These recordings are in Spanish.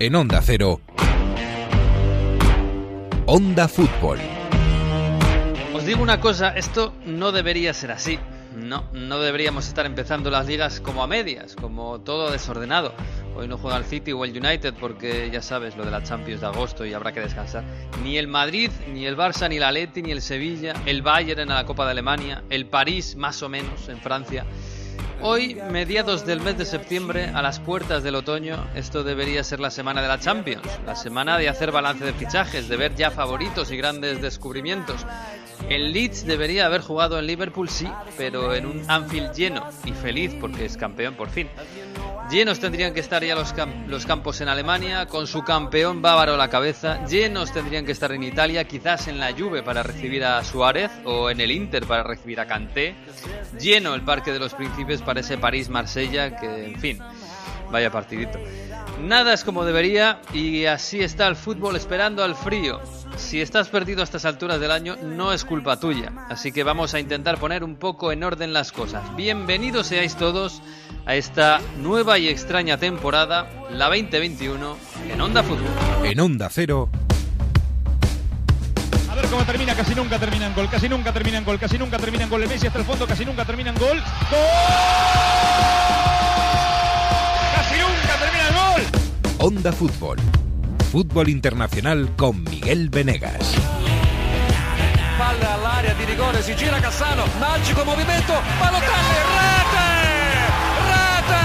En Onda Cero. Onda Fútbol. Os digo una cosa, esto no debería ser así. No, no deberíamos estar empezando las ligas como a medias, como todo desordenado. Hoy no juega el City o el United porque ya sabes lo de la Champions de agosto y habrá que descansar. Ni el Madrid, ni el Barça, ni el Atleti, ni el Sevilla, el Bayern en la Copa de Alemania, el París más o menos en Francia. Hoy, mediados del mes de septiembre, a las puertas del otoño, esto debería ser la semana de la Champions, la semana de hacer balance de fichajes, de ver ya favoritos y grandes descubrimientos. El Leeds debería haber jugado en Liverpool, sí, pero en un Anfield lleno y feliz porque es campeón por fin. Llenos tendrían que estar ya los, los, campos en Alemania, con su campeón bávaro a la cabeza. Llenos tendrían que estar en Italia, quizás en la Juve para recibir a Suárez o en el Inter para recibir a Kanté. Lleno el Parque de los Príncipes para ese París-Marsella, que, en fin, vaya partidito. Nada es como debería y así está el fútbol esperando al frío. Si estás perdido a estas alturas del año, no es culpa tuya. Así que vamos a intentar poner un poco en orden las cosas. Bienvenidos seáis todos a esta nueva y extraña temporada, la 2021, en Onda Fútbol. En Onda Cero. A ver cómo termina, casi nunca termina en gol, casi nunca termina en gol, casi nunca termina en gol. de Messi hasta el fondo, casi nunca termina en gol. ¡Gol! Onda Fútbol. Fútbol internacional con Miguel Venegas. Palla all'area di rigore, si gira Cassano, magico movimento, Balotelli, rete! Rete!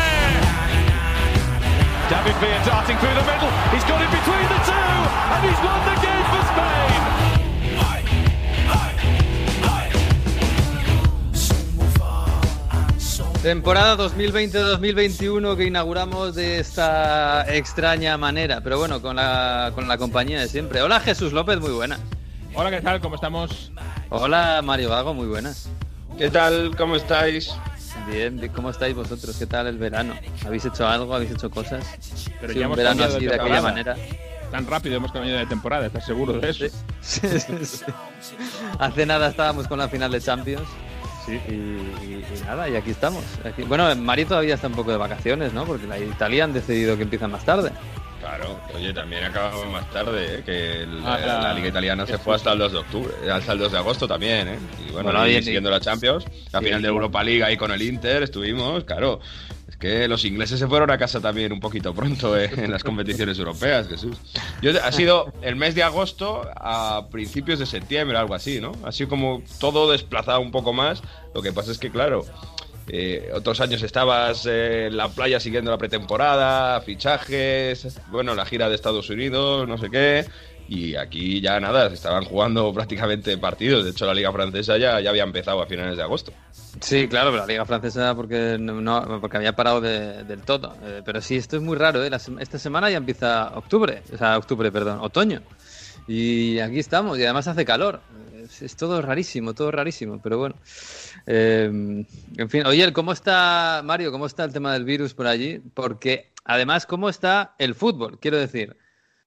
David Villa darting through the middle, he's got it between the two, and he's won the Temporada 2020-2021 que inauguramos de esta extraña manera, pero bueno, con la, con la compañía de siempre. Hola Jesús López, muy buenas. Hola, ¿qué tal? ¿Cómo estamos? Hola Mario Vago, muy buenas. ¿Qué tal? ¿Cómo estáis? Bien, ¿cómo estáis vosotros? ¿Qué tal el verano? ¿Habéis hecho algo? ¿Habéis hecho cosas? Pero Sí, ya un hemos verano así de de aquella manera. Tan rápido hemos cambiado de temporada, ¿estás seguro de eso? Sí, sí, sí. Hace nada estábamos con la final de Champions. Y, y- y nada, y aquí estamos. Aquí- Bueno, Mari todavía está un poco de vacaciones, ¿no? Porque la Italia han decidido que empiezan más tarde. Claro, oye, también acabamos más tarde, ¿eh? que el- Ah, la, la- Liga Italiana se fue hasta el 2 de octubre, hasta el 2 de agosto también, ¿eh? Y bueno, Bueno, y siguiendo la Champions, la final de Europa League ahí con el Inter estuvimos, claro. Que los ingleses se fueron a casa también un poquito pronto ¿eh? en las competiciones europeas, Jesús. Yo, ha sido el mes de agosto a principios de septiembre, algo así, ¿no? Sido como todo desplazado un poco más. Lo que pasa es que, claro, eh, otros años estabas eh, en la playa siguiendo la pretemporada, fichajes, bueno, la gira de Estados Unidos, no sé qué. Y aquí ya nada, se estaban jugando prácticamente partidos. De hecho, la liga francesa ya, ya había empezado a finales de agosto. Sí, claro, pero la Liga Francesa porque no, porque había parado de- del todo. Eh, pero sí, esto es muy raro, ¿eh? La esta semana ya empieza octubre, o sea, octubre, perdón, otoño. Y aquí estamos, y además hace calor. Es, todo rarísimo, todo rarísimo, pero bueno. Eh, en fin, oye, ¿cómo está, Mario, cómo está el tema del virus por allí? Porque además, ¿cómo está el fútbol? Quiero decir,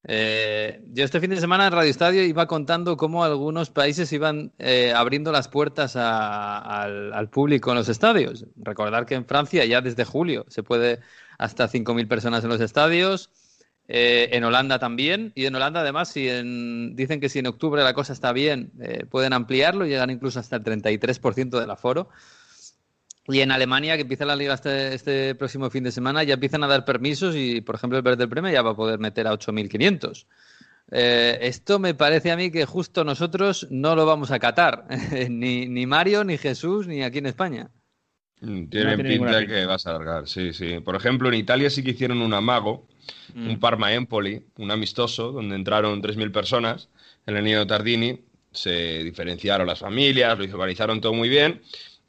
eh, yo este fin de semana en Radio Estadio iba contando cómo algunos países iban eh, abriendo las puertas al, público en los estadios. Recordar que en Francia ya desde julio se puede hasta 5.000 personas en los estadios. Eh, en Holanda también. Y en Holanda además, si en- dicen que si en octubre la cosa está bien, pueden ampliarlo, llegan incluso hasta el 33% del aforo. Y en Alemania, que empieza la liga este, este próximo fin de semana, ya empiezan a dar permisos y, por ejemplo, el Verde Premio ya va a poder meter a 8.500. Eh, esto me parece a mí que justo nosotros no lo vamos a catar, ni, ni Mario, ni Jesús, ni aquí en España. Mm, No Tiene pinta pinta. que vas a alargar, sí, sí. Por ejemplo, en Italia sí que hicieron un amago, Mm. un Parma-Empoli, un amistoso, donde entraron 3.000 personas en el Nido Tardini. Se diferenciaron las familias, lo organizaron todo muy bien.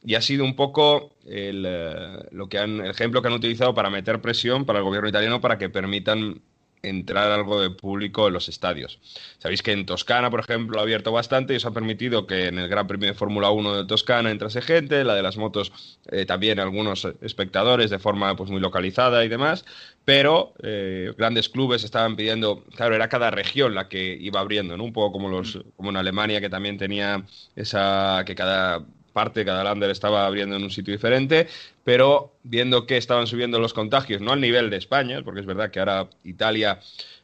Y ha sido un poco el, eh, lo que han, el ejemplo que han utilizado para meter presión para el gobierno italiano para que permitan entrar algo de público en los estadios. Sabéis que en Toscana, por ejemplo, ha abierto bastante y eso ha permitido que en el Gran Premio de Fórmula 1 de Toscana entrase gente, la de las motos eh, también algunos espectadores de forma pues muy localizada y demás, pero eh, grandes clubes estaban pidiendo, claro, era cada región la que iba abriendo, ¿no? Un poco como los como en Alemania que también tenía esa que cada parte, cada lander estaba abriendo en un sitio diferente, pero viendo que estaban subiendo los contagios, no al nivel de España, porque es verdad que ahora Italia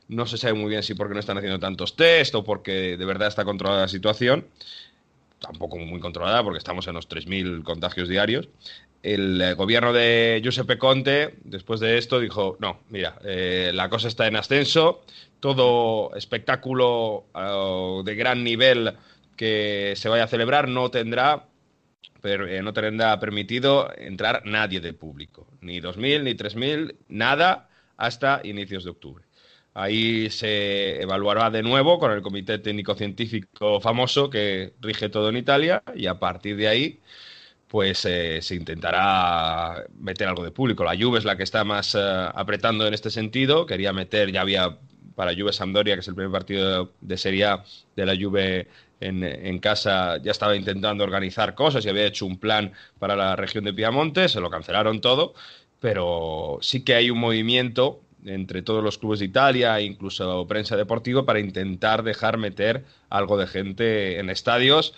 no se sabe muy bien si porque no están haciendo tantos test o porque de verdad está controlada la situación, tampoco muy controlada porque estamos en los 3.000 contagios diarios. El eh, gobierno de Giuseppe Conte, después de esto, dijo, no, mira, eh, la cosa está en ascenso, todo espectáculo uh, de gran nivel que se vaya a celebrar no tendrá, pero, eh, no tendrá permitido entrar nadie de público, ni 2.000 ni 3.000, nada hasta inicios de octubre. Ahí se evaluará de nuevo con el comité técnico científico famoso que rige todo en Italia y a partir de ahí pues eh, se intentará meter algo de público. La Juve es la que está más eh, apretando en este sentido. Quería meter, ya había para Juve Sampdoria, que es el primer partido de Serie A de la Juve en, en, casa, ya estaba intentando organizar cosas y había hecho un plan para la región de Piamonte, se lo cancelaron todo, pero sí que hay un movimiento entre todos los clubes de Italia, incluso prensa deportiva, para intentar dejar meter algo de gente en estadios.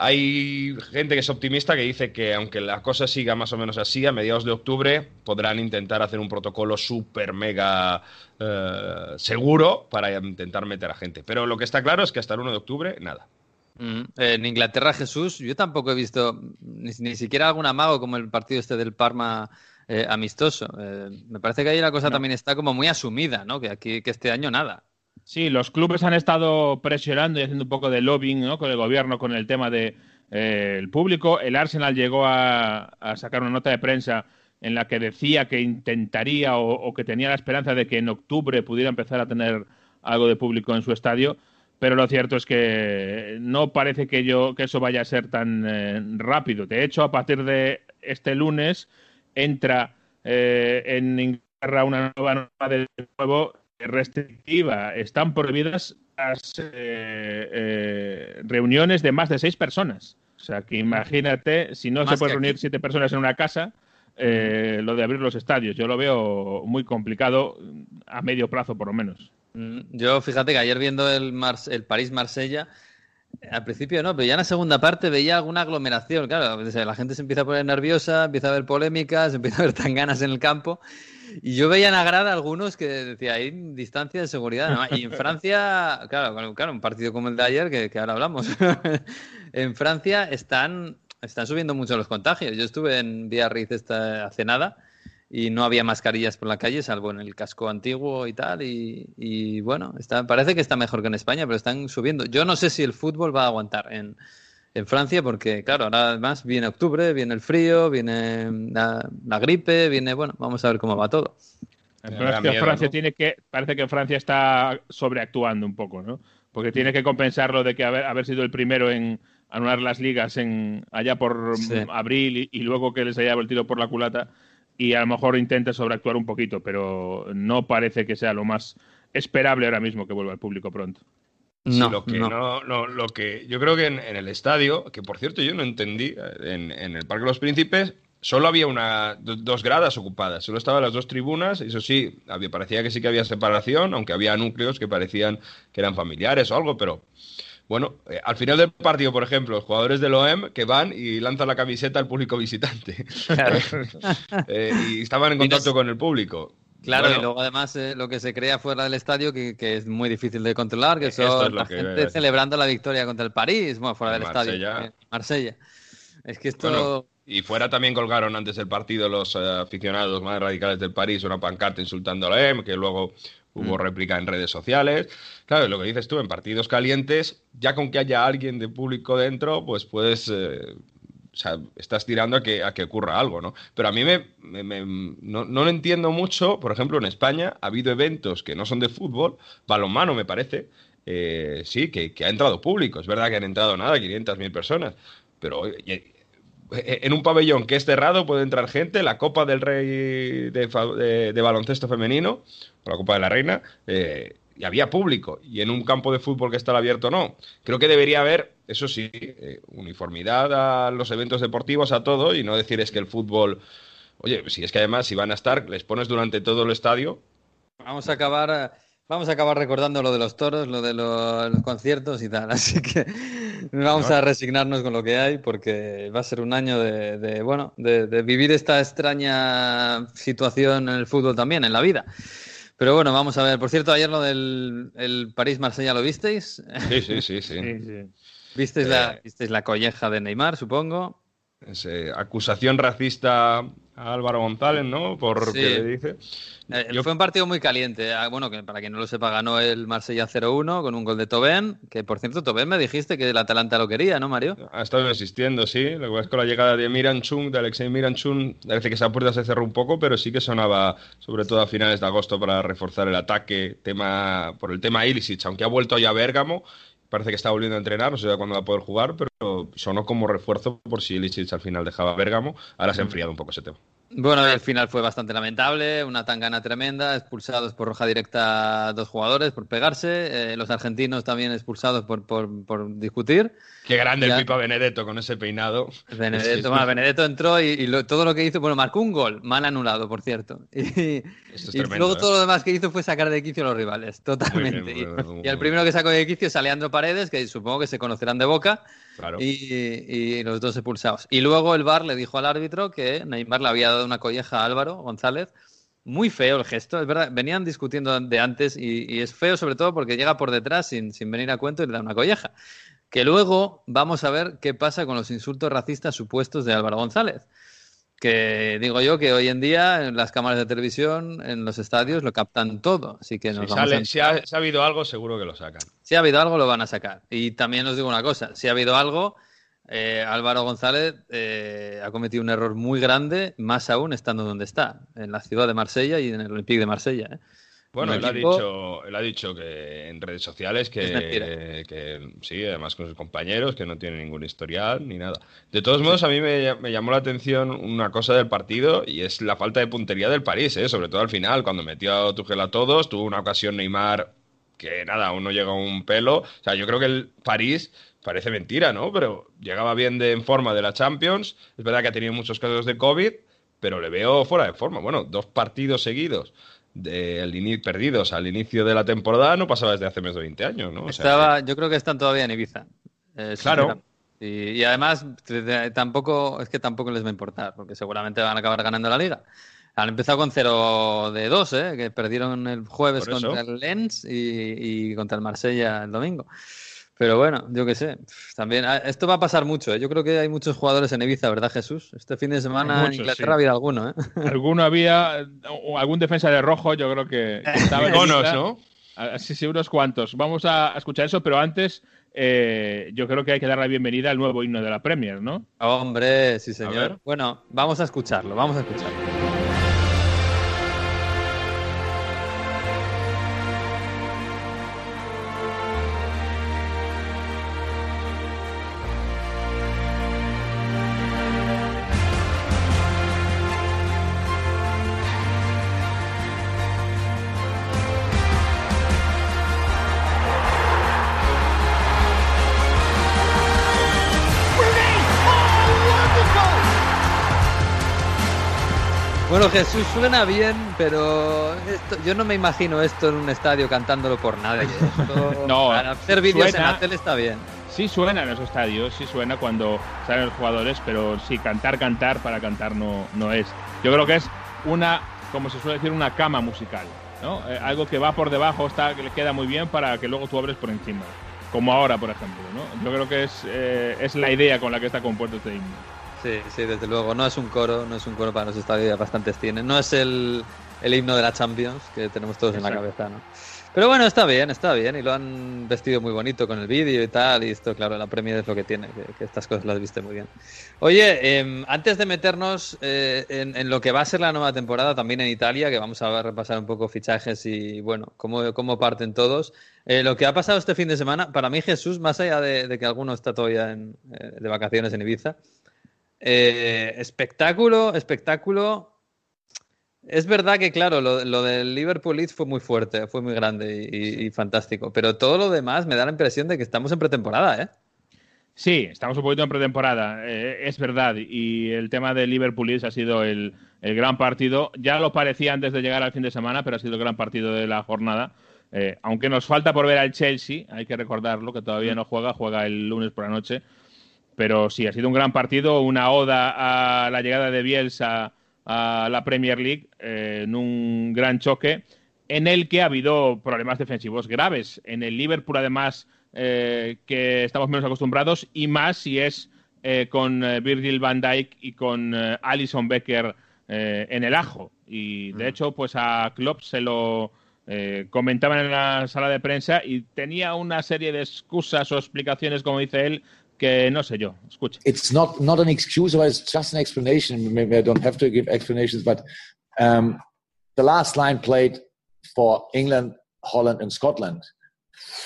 Hay gente que es optimista que dice que aunque la cosa siga más o menos así, a mediados de octubre podrán intentar hacer un protocolo súper mega eh, seguro para intentar meter a gente. Pero lo que está claro es que hasta el 1 de octubre, nada. Mm, en Inglaterra, Jesús, yo tampoco he visto ni, ni, siquiera algún amago como el partido este del Parma eh, amistoso. Eh, me parece que ahí la cosa no. también está como muy asumida, ¿no? Que aquí que este año nada. Sí, los clubes han estado presionando y haciendo un poco de lobbying con el gobierno con el tema del de, eh, público. El Arsenal llegó a, a, sacar una nota de prensa en la que decía que intentaría o, o, que tenía la esperanza de que en octubre pudiera empezar a tener algo de público en su estadio. Pero lo cierto es que no parece que, yo, que eso vaya a ser tan eh, rápido. De hecho, a partir de este lunes entra eh, en Inglaterra una nueva norma de nuevo restrictiva. Están prohibidas las eh, eh, reuniones de más de seis personas. O sea, que imagínate, si no más se puede reunir aquí. siete personas en una casa, eh, lo de abrir los estadios. Yo lo veo muy complicado a medio plazo, por lo menos. Mm, yo, fíjate que ayer viendo el, Mars el París-Marsella, al principio no, pero ya en la segunda parte veía alguna aglomeración. Claro, la gente se empieza a poner nerviosa, empieza a haber polémicas, empieza a haber tanganas en el campo. Y yo veía en la grada algunos que decía, hay distancia de seguridad. ¿no? Y en Francia, claro, claro, un partido como el de ayer, que, que ahora hablamos, en Francia están, están subiendo mucho los contagios. Yo estuve en Biarritz esta, hace nada y no había mascarillas por la calle, salvo en el casco antiguo y tal. Y, y bueno, está, parece que está mejor que en España, pero están subiendo. Yo no sé si el fútbol va a aguantar en, en Francia, porque claro, ahora además viene octubre, viene el frío, viene la, la gripe, viene, bueno, vamos a ver cómo va todo. El que miedo, Francia ¿no? tiene que, parece que Francia está sobreactuando un poco, ¿no? Porque tiene que compensar lo de que haber, haber sido el primero en anular las ligas en allá por sí. abril y, y, luego que les haya voltido por la culata y a lo mejor intente sobreactuar un poquito, pero no parece que sea lo más esperable ahora mismo que vuelva al público pronto. Sí, no, lo que no. no, no lo que yo creo que en, en, el estadio, que por cierto yo no entendí, en, en el Parque de los Príncipes solo había una, dos gradas ocupadas, solo estaban las dos tribunas, eso sí, había, parecía que sí que había separación, aunque había núcleos que parecían que eran familiares o algo, pero bueno, eh, al final del partido, por ejemplo, los jugadores del OEM que van y lanzan la camiseta al público visitante. Claro. eh, y estaban en contacto con el público. Claro, bueno, y luego además eh, lo que se crea fuera del estadio que, que, es muy difícil de controlar, que son es la que gente celebrando la victoria contra el París, bueno, fuera del Marsella. estadio, eh, Marsella. Es que esto... Bueno, y fuera también colgaron antes del partido los aficionados más radicales del París una pancarta insultando a la EM, que luego hubo mm. réplica en redes sociales. Claro, lo que dices tú, en partidos calientes, ya con que haya alguien de público dentro, pues puedes eh, o sea, estás tirando a que, a que ocurra algo, ¿no? Pero a mí me, me, me no, no, lo entiendo mucho. Por ejemplo, en España ha habido eventos que no son de fútbol, balonmano me parece, eh, sí, que, que, ha entrado público. Es verdad que han entrado nada, 500.000 personas, pero eh, en un pabellón que es cerrado puede entrar gente, la Copa del Rey de, de, de baloncesto femenino, la Copa de la Reina, eh, y había público, y en un campo de fútbol que está abierto no. Creo que debería haber, eso sí, eh, uniformidad a los eventos deportivos, a todo, y no decir es que el fútbol, oye, si es que además si van a estar, les pones durante todo el estadio. Vamos a acabar Vamos a acabar recordando lo de los toros, lo de los, los conciertos y tal. Así que vamos a resignarnos con lo que hay porque va a ser un año de, de bueno, de, de vivir esta extraña situación en el fútbol también, en la vida. Pero bueno, vamos a ver. Por cierto, ayer lo del el París-Marsella, ¿lo visteis? Sí, sí, sí, sí. Sí, sí. ¿Visteis, la, Eh. ¿Visteis la colleja de Neymar, supongo? Es, eh, acusación racista a Álvaro González, ¿no? Por Sí. que le dice. Eh, Yo- Fue un partido muy caliente. Ah, Bueno, que para quien no lo sepa, ganó el Marsella 0-1 con un gol de Tobén. Que por cierto, Tobén me dijiste que el Atalanta lo quería, ¿no, Mario? Ha estado existiendo, sí. Lo que pasa es que con la llegada de Miranchun, de Alexei Miranchun, parece que esa puerta se cerró un poco, pero sí que sonaba, sobre todo a finales de agosto, para reforzar el ataque, tema por el tema Ilicic, aunque ha vuelto ya a Bérgamo, parece que está volviendo a entrenar, no sé cuándo va a poder jugar, pero sonó como refuerzo por si Ilicic al final dejaba Bérgamo. Ahora se ha enfriado un poco ese tema. Bueno, el final fue bastante lamentable, una tangana tremenda, expulsados por roja directa dos jugadores por pegarse, eh, los argentinos también expulsados por, por, por discutir. Qué grande Ya. el Pipa Benedetto con ese peinado. Benedetto, bueno, Benedetto entró y, y lo- todo lo que hizo, bueno, marcó un gol, mal anulado, por cierto. Y, es y tremendo, luego ¿eh? todo lo demás que hizo fue sacar de quicio a los rivales, totalmente. Muy bien, muy Y- bien, muy y, bien. el primero que sacó de quicio es Aleandro Paredes, que supongo que se conocerán de boca, Y, los dos expulsados. Y luego el VAR le dijo al árbitro que Neymar le había dado una colleja a Álvaro González. Muy feo el gesto, es verdad. Venían discutiendo de antes y, y es feo sobre todo porque llega por detrás sin, sin venir a cuento y le da una colleja. Que luego vamos a ver qué pasa con los insultos racistas supuestos de Álvaro González. Que digo yo que hoy en día en las cámaras de televisión, en los estadios, lo captan todo. Así que nos Si, vamos sale- a- si ha, si ha habido algo, seguro que lo sacan. si ha habido algo, lo van a sacar. Y también os digo una cosa, si ha habido algo, eh, Álvaro González eh, ha cometido un error muy grande, más aún estando donde está, en la ciudad de Marsella y en el Olympique de Marsella. ¿eh? Bueno, él ha, dicho, él ha dicho que en redes sociales que, que sí, además con sus compañeros, que no tiene ningún historial ni nada. De todos modos, a mí me, me llamó la atención una cosa del partido y es la falta de puntería del París, ¿eh? sobre todo al final, cuando metió a Tuchel a todos, tuvo una ocasión Neymar que nada, aún no llega a un pelo. O sea, yo creo que el París parece mentira, ¿no? Pero llegaba bien de, en forma de la Champions. Es verdad que ha tenido muchos casos de COVID, pero le veo fuera de forma. Bueno, dos partidos seguidos de al ini- perdidos al inicio de la temporada no pasaba desde hace más de 20 años, ¿no? O sea, Estaba, yo creo que están todavía en Ibiza. eh, Claro. Y, y además, tampoco, es que tampoco les va a importar, porque seguramente van a acabar ganando la liga. Han empezado con 0 de 2, ¿eh? que perdieron el jueves contra el Lens y, y contra el Marsella el domingo. Pero bueno, yo qué sé. También ah, esto va a pasar mucho. ¿eh? Yo creo que hay muchos jugadores en Ibiza, ¿verdad, Jesús? Este fin de semana en Inglaterra sí. había alguno, ¿eh? Alguno había, algún defensa de rojo, yo creo que, que estaba en Ibiza. ¿no? Ah, Sí, sí, unos cuantos. Vamos a escuchar eso, pero antes eh, yo creo que hay que dar la bienvenida al nuevo himno de la Premier, ¿no? Hombre, sí, señor. Bueno, vamos a escucharlo, vamos a escucharlo. Bueno, Jesús suena bien, pero esto- yo no me imagino esto en un estadio cantándolo por nadie. Esto- No, para hacer vídeos en la tele está bien. Sí suena en los estadios, sí suena cuando salen los jugadores, pero sí, cantar, cantar para cantar no, no es. Yo creo que es una, como se suele decir, una cama musical, ¿no? Eh, algo que va por debajo, está, que le queda muy bien para que luego tú abres por encima. Como ahora, por ejemplo, ¿no? Yo creo que es, eh, es la idea con la que está compuesto este himno. Sí, sí, desde luego. No es un coro, no es un coro para los estadios, bastantes tienen. No es el, el himno de la Champions que tenemos todos en la Exacto. cabeza, ¿no? Pero bueno, está bien, está bien. Y lo han vestido muy bonito con el vídeo y tal. Y esto, claro, la Premier es lo que tiene, que, que estas cosas las viste muy bien. Oye, em, antes de meternos eh, en, en lo que va a ser la nueva temporada también en Italia, que vamos a repasar un poco fichajes y, bueno, cómo, cómo parten todos. eh, lo que ha pasado este fin de semana, para mí Jesús, más allá de, de que alguno está todavía en, eh, de vacaciones en Ibiza, eh, espectáculo, espectáculo. Es verdad que, claro, lo, lo del Liverpool Leeds fue muy fuerte, fue muy grande y, fantástico. Pero todo lo demás me da la impresión de que estamos en pretemporada, ¿eh? Sí, estamos un poquito en pretemporada, eh, es verdad. Y el tema de Liverpool Leeds ha sido el, el gran partido. Ya lo parecía antes de llegar al fin de semana, pero ha sido el gran partido de la jornada. Eh, aunque nos falta por ver al Chelsea, hay que recordarlo, que todavía no juega, juega el lunes por la noche. Pero sí, ha sido un gran partido, una oda a la llegada de Bielsa a la Premier League eh, en un gran choque en el que ha habido problemas defensivos graves. En el Liverpool, además, eh, que estamos menos acostumbrados, y más si es eh, con Virgil van Dijk y con Alison Becker en el ajo. Y de mm. hecho, pues a Klopp se lo comentaban en la sala de prensa y tenía una serie de excusas o explicaciones, como dice él, que no sé yo. It's not not an excuse, but it's just an explanation. Maybe I don't have to give explanations, but um, the last line played for England, Holland, and Scotland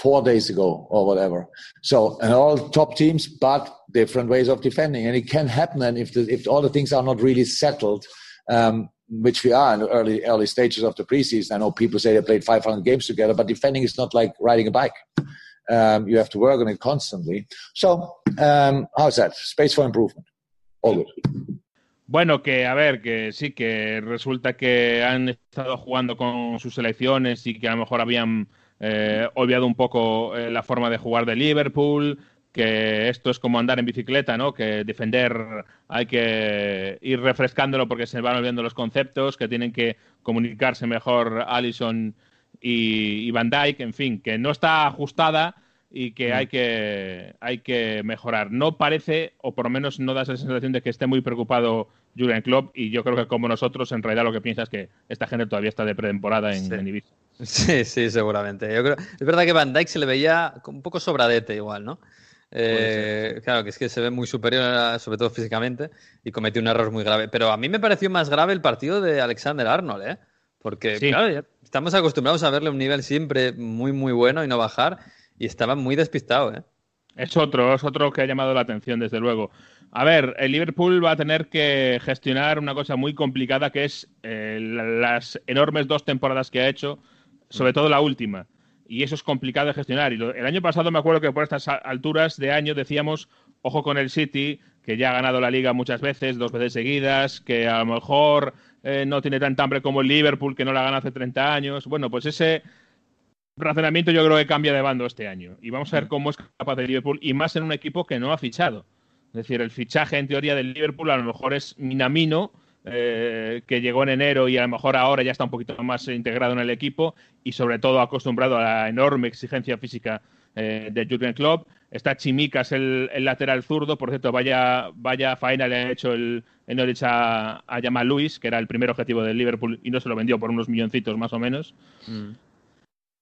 four days ago or whatever. So and all top teams, but different ways of defending, and it can happen. And if the, if all the things are not really settled. Um, which we are in the early early stages of the preseason. I know people say they played 500 games together, but defending is not like riding a bike. Um, you have to work on it constantly. So, um, how's that? Space for improvement. All good. Bueno, que a ver, que sí, que resulta que han estado jugando con sus selecciones y que a lo mejor habían eh, olvidado un poco eh, la forma de jugar de Liverpool, que esto es como andar en bicicleta, ¿no? Que defender hay que ir refrescándolo porque se van olvidando los conceptos, que tienen que comunicarse mejor Allison y, Van Dyke, en fin, que no está ajustada y que, mm. hay que hay que mejorar. No parece, o por lo menos no da esa sensación de que esté muy preocupado Jurgen Klopp y yo creo que como nosotros en realidad lo que piensa es que esta gente todavía está de pretemporada en, sí. Ibiza. Sí, sí, seguramente. Yo creo, es verdad que Van Dyke se le veía un poco sobradete igual, ¿no? Eh, claro, que es que se ve muy superior, sobre todo físicamente, y cometió un error muy grave. Pero a mí me pareció más grave el partido de Alexander Arnold, ¿eh? Porque, claro, estamos acostumbrados a verle un nivel siempre muy, muy bueno y no bajar, y estaba muy despistado, ¿eh? Es otro, es otro que ha llamado la atención, desde luego. A ver, el Liverpool va a tener que gestionar una cosa muy complicada que es eh, las enormes dos temporadas que ha hecho, sobre todo la última. Y eso es complicado de gestionar. Y el año pasado me acuerdo que por estas alturas de año decíamos, ojo con el City, que ya ha ganado la liga muchas veces, dos veces seguidas, que a lo mejor eh, no tiene tanta hambre como el Liverpool, que no la gana hace 30 años. Bueno, pues ese razonamiento yo creo que cambia de bando este año. Y vamos a ver cómo es capaz de Liverpool, y más en un equipo que no ha fichado. Es decir, el fichaje en teoría del Liverpool a lo mejor es Minamino, eh, que llegó en enero y a lo mejor ahora ya está un poquito más integrado en el equipo y sobre todo acostumbrado a la enorme exigencia física eh, de Jurgen Klopp. Está Chimicas, el, lateral zurdo. Por cierto, vaya, vaya faena le ha hecho el, el Norwich a, a Jamal Lewis, que era el primer objetivo del Liverpool y no se lo vendió por unos milloncitos más o menos. Mm.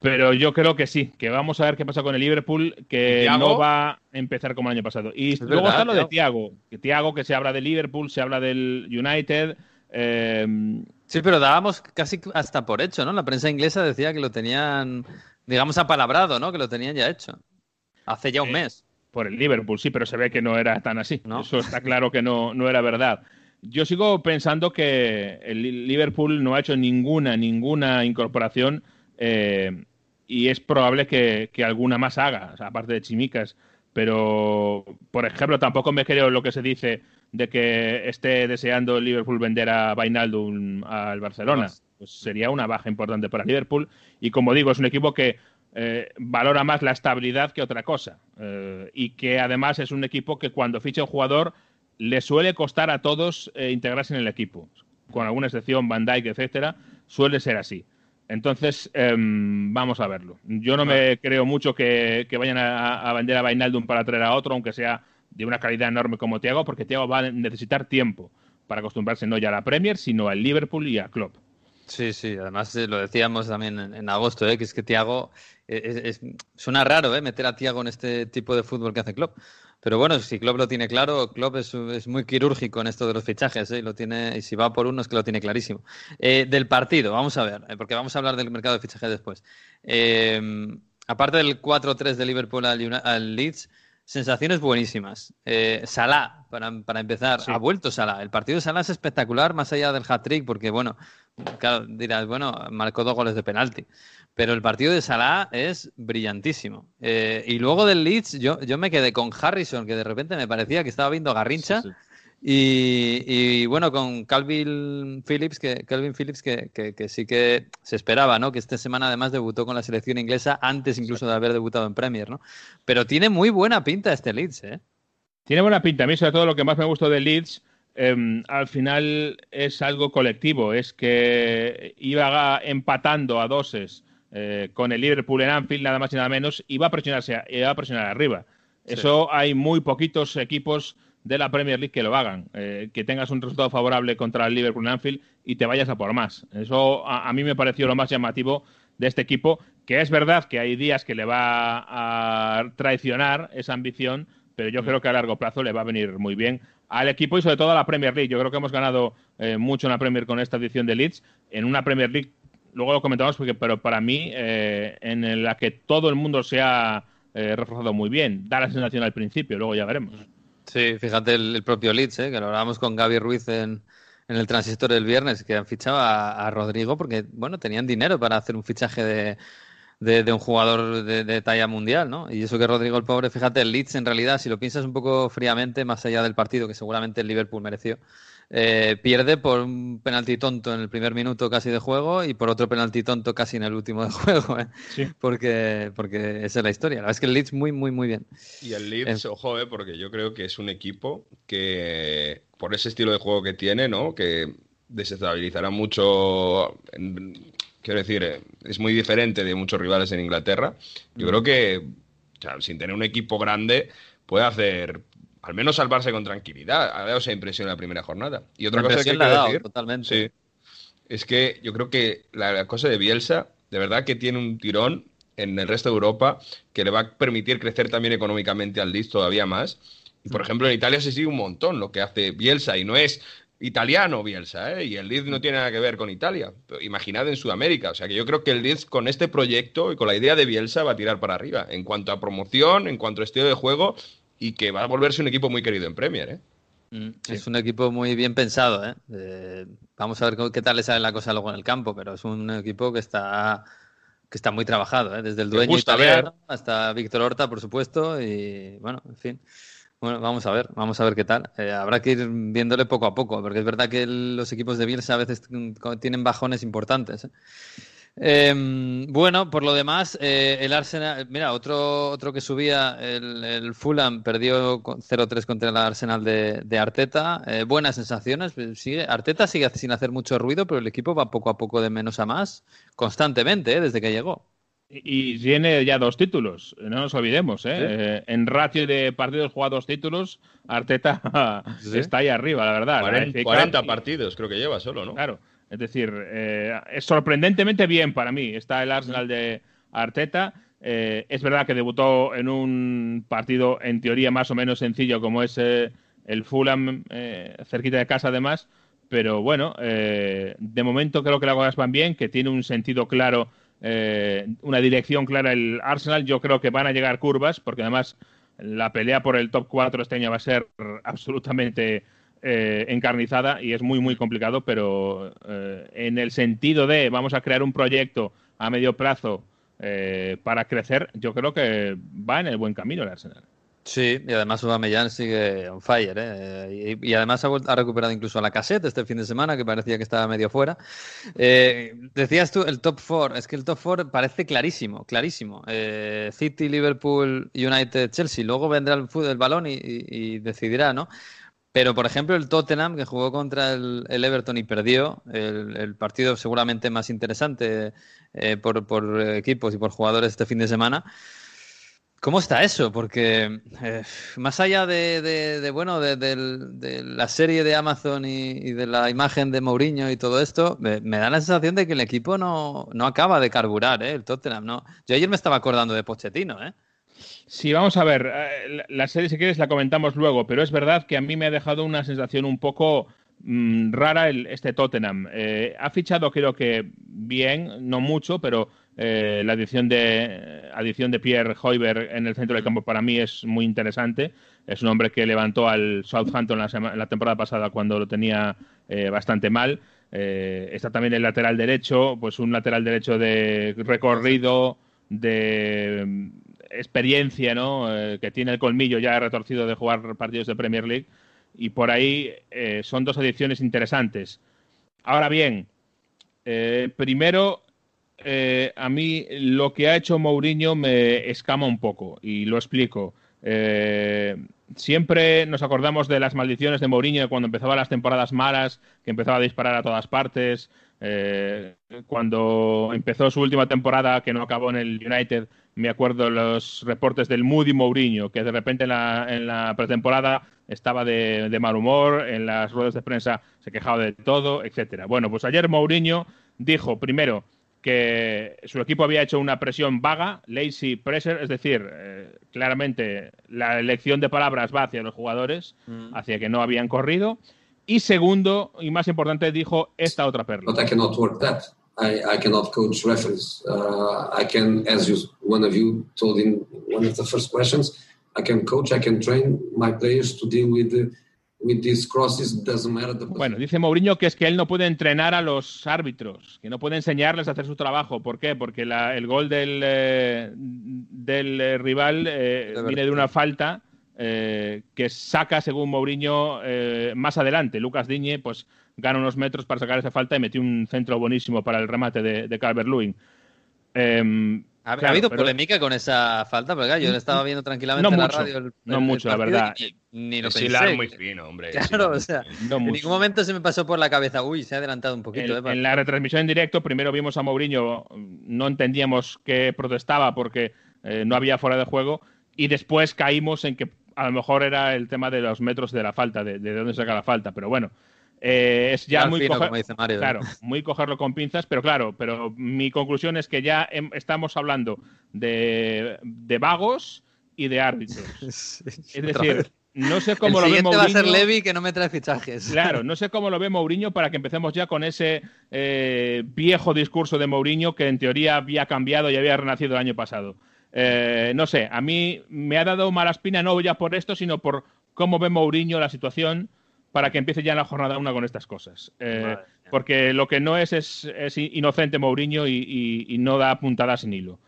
Pero yo creo que sí, que vamos a ver qué pasa con el Liverpool, que no va a empezar como el año pasado. Y luego está lo de Thiago, que Thiago, que se habla de Liverpool, se habla del United. Em, sí, pero dábamos casi hasta por hecho, ¿no? La prensa inglesa decía que lo tenían, digamos, apalabrado, ¿no? Que lo tenían ya hecho. Hace ya un mes. Por el Liverpool, sí, pero se ve que no era tan así. Eso está claro que no, no era verdad. Yo sigo pensando que el Liverpool no ha hecho ninguna, ninguna incorporación eh, y es probable que, alguna más haga, aparte de Chimicas. Pero, por ejemplo, tampoco me creo lo que se dice de que esté deseando el Liverpool vender a Vainaldum al Barcelona. Pues sería una baja importante para Liverpool. Y como digo, es un equipo que eh, valora más la estabilidad que otra cosa. Eh, y que además es un equipo que cuando ficha un jugador le suele costar a todos eh, integrarse en el equipo. Con alguna excepción, Van Dijk, etcétera, suele ser así. Entonces, em, vamos a verlo. Yo no me creo mucho que, vayan a, vender a Vainaldum para traer a otro, aunque sea de una calidad enorme como Thiago, porque Thiago va a necesitar tiempo para acostumbrarse no ya a la Premier, sino al Liverpool y a Klopp. Sí, sí, además eh, lo decíamos también en, agosto, eh, que es que Thiago, eh, suena raro eh, meter a Thiago en este tipo de fútbol que hace Klopp, pero bueno, si Klopp lo tiene claro, Klopp es, muy quirúrgico en esto de los fichajes, ¿eh? y, lo tiene, y si va por uno es que lo tiene clarísimo. Del partido, vamos a ver, porque vamos a hablar del mercado de fichajes después. aparte del 4-3 de Liverpool al, Leeds, sensaciones buenísimas. Salah, para, empezar, ha vuelto Salah. El partido de Salah es espectacular, más allá del hat-trick, porque bueno, claro, dirás, bueno, marcó dos goles de penalti. Pero el partido de Salah es brillantísimo. Eh, y luego del Leeds, yo, yo me quedé con Harrison, que de repente me parecía que estaba viendo Garrincha. Y, bueno, con Calvin Phillips, que, Calvin Phillips que, que, sí que se esperaba, ¿no? Que esta semana además debutó con la selección inglesa antes incluso de haber debutado en Premier, ¿no? Pero tiene muy buena pinta este Leeds, ¿eh? Tiene buena pinta. A mí, sobre todo, lo que más me gustó de Leeds, em, al final es algo colectivo. Es que iba empatando a doses eh, con el Liverpool en Anfield, nada más y nada menos, y va a presionarse, a presionar arriba. Eso hay muy poquitos equipos de la Premier League que lo hagan, eh, que tengas un resultado favorable contra el Liverpool Anfield y te vayas a por más. Eso a, mí me pareció lo más llamativo de este equipo, que es verdad que hay días que le va a traicionar esa ambición, pero yo mm. creo que a largo plazo le va a venir muy bien al equipo y sobre todo a la Premier League. Yo creo que hemos ganado eh, mucho en la Premier con esta edición de Leeds, en una Premier League, luego lo comentamos, porque, pero para mí, eh, en la que todo el mundo se ha reforzado muy bien, da la sensación al principio, luego ya veremos. Sí, fíjate el, propio Leeds, ¿eh? que lo hablábamos con Gaby Ruiz en, en el transistor del viernes, que han fichado a, Rodrigo porque, bueno, tenían dinero para hacer un fichaje de, de, un jugador de, talla mundial, ¿no? Y eso que Rodrigo el pobre, fíjate, el Leeds en realidad, si lo piensas un poco fríamente, más allá del partido, que seguramente el Liverpool mereció, eh, pierde por un penalti tonto en el primer minuto casi de juego y por otro penalti tonto casi en el último de juego, ¿eh? porque, porque esa es la historia. La verdad es que el Leeds muy, muy, muy bien. Y el Leeds, ojo, ¿eh? porque yo creo que es un equipo que, por ese estilo de juego que tiene, ¿no? que desestabilizará mucho. quiero decir, eh, es muy diferente de muchos rivales en Inglaterra. Yo mm. creo que, sin tener un equipo grande, puede hacer al menos salvarse con tranquilidad. Ha dado esa impresión en la primera jornada. Y otra cosa que quiero decir, totalmente. es que yo creo que la, cosa de Bielsa, de verdad que tiene un tirón en el resto de Europa que le va a permitir crecer también económicamente al Leeds todavía más. Y por mm. ejemplo, en Italia se sigue un montón lo que hace Bielsa y no es italiano Bielsa, ¿eh? y el Leeds no tiene nada que ver con Italia. imaginad en Sudamérica, o sea que yo creo que el Leeds con este proyecto y con la idea de Bielsa va a tirar para arriba en cuanto a promoción, en cuanto a estilo de juego y que va a volverse un equipo muy querido en Premier. ¿eh? Mm, es un equipo muy bien pensado. ¿eh? vamos a ver qué tal le sale la cosa luego en el campo, pero es un equipo que está que está muy trabajado, ¿eh? desde el dueño italiano hasta Víctor Horta, por supuesto, y bueno, en fin. Bueno, vamos a ver, vamos a ver qué tal. Eh, habrá que ir viéndole poco a poco, porque es verdad que los equipos de Bielsa a veces tienen bajones importantes. ¿Eh? Em, bueno, por lo demás, eh, el Arsenal, mira, otro, otro que subía, el, Fulham perdió 0-3 contra el Arsenal de, Arteta. Eh, buenas sensaciones, sigue, Arteta sigue sin hacer mucho ruido, pero el equipo va poco a poco de menos a más, constantemente, eh, desde que llegó. Y tiene ya dos títulos, no nos olvidemos. ¿eh? en ratio de partidos jugados títulos, Arteta está ahí arriba, la verdad. 40, partidos creo que lleva solo, ¿no? Claro. Es decir, eh, es sorprendentemente bien para mí. Está el Arsenal de Arteta. Eh, es verdad que debutó en un partido en teoría más o menos sencillo como es eh, el Fulham, cerquita de casa además. Pero bueno, de momento creo que las cosas van bien, que tiene un sentido claro, una dirección clara el Arsenal. Yo creo que van a llegar curvas, porque además la pelea por el top 4 este año va a ser absolutamente eh, encarnizada y es muy, muy complicado, pero eh, en el sentido de vamos a crear un proyecto a medio plazo eh, para crecer, yo creo que va en el buen camino el Arsenal. Sí, y además Aubameyang sigue on fire, y, además ha, recuperado incluso a la cassette este fin de semana, que parecía que estaba medio fuera. decías tú, el top 4, es que el top 4 parece clarísimo, clarísimo. City, Liverpool, United, Chelsea, luego vendrá el, el balón y decidirá, ¿no? Pero, por ejemplo, el Tottenham, que jugó contra el, Everton y perdió, el, partido seguramente más interesante eh, por, equipos y por jugadores este fin de semana. ¿Cómo está eso? Porque eh, más allá de, bueno de, la serie de Amazon y, de la imagen de Mourinho y todo esto, me, da la sensación de que el equipo no, no acaba de carburar, ¿eh? el Tottenham. Yo ayer me estaba acordando de Pochettino, ¿eh? Sí, vamos a ver, eh, la serie si quieres la comentamos luego, pero es verdad que a mí me ha dejado una sensación un poco mm, rara el, este Tottenham. Eh, ha fichado creo que bien, no mucho, pero eh, la adición de, adición de Pierre Hoiber en el centro del campo para mí es muy interesante. Es un hombre que levantó al Southampton la, la temporada pasada cuando lo tenía bastante mal. está también el lateral derecho, pues un lateral derecho de recorrido, de experiencia, ¿no? Eh, que tiene el colmillo ya retorcido de jugar partidos de Premier League. y por ahí eh, son dos ediciones interesantes. Ahora bien, eh, primero, a mí lo que ha hecho Mourinho me escama un poco y lo explico. siempre nos acordamos de las maldiciones de Mourinho cuando empezaba las temporadas malas, que empezaba a disparar a todas partes. Cuando empezó su última temporada, que no acabó en el United, me acuerdo los reportes del Moody Mourinho, que de repente en la pretemporada estaba de, mal humor, en las ruedas de prensa se quejaba de todo, etcétera. Bueno, pues ayer Mourinho dijo primero que su equipo había hecho una presión vaga, lazy pressure, es decir, eh, claramente la elección de palabras va hacia los jugadores, mm. hacia que no habían corrido. Y segundo, y más importante, dijo esta otra perla. But I cannot work that. I, I cannot coach referees. Uh, I can, as you, one of you told in one of the first questions, bueno, dice Mourinho que es que él no puede entrenar a los árbitros, que no puede enseñarles a hacer su trabajo. ¿Por qué? Porque el gol del, eh, del eh, rival eh, viene de una falta que saca, según Mourinho, más adelante. Lucas Diñe pues, gana unos metros para sacar esa falta y metió un centro buenísimo para el remate de, de Calvert-Lewin. Em, ¿Ha, habido polémica con esa falta? Porque yo lo estaba viendo tranquilamente en la radio. no mucho, la verdad. Ni, lo pensé. muy fino, hombre. Claro, o sea, en ningún momento se me pasó por la cabeza, uy, se ha adelantado un poquito. En, en la retransmisión en directo, primero vimos a Mourinho, no entendíamos que protestaba porque eh, no había fuera de juego, y después caímos en que a lo mejor era el tema de los metros de la falta, de, de dónde saca la falta, pero bueno. Eh, es ya muy, claro, muy cogerlo con pinzas, pero claro, pero mi conclusión es que ya estamos hablando de, vagos y de árbitros. es decir, no sé cómo lo ve Mourinho. va a ser Levi que no me trae fichajes. Claro, no sé cómo lo ve Mourinho para que empecemos ya con ese eh, viejo discurso de Mourinho que en teoría había cambiado y había renacido el año pasado. Eh, no sé, a mí me ha dado mala espina no ya por esto, sino por cómo ve Mourinho la situación para que empiece ya la jornada una con estas cosas. Eh, porque lo que no es es, inocente Mourinho y, no da puntadas sin hilo.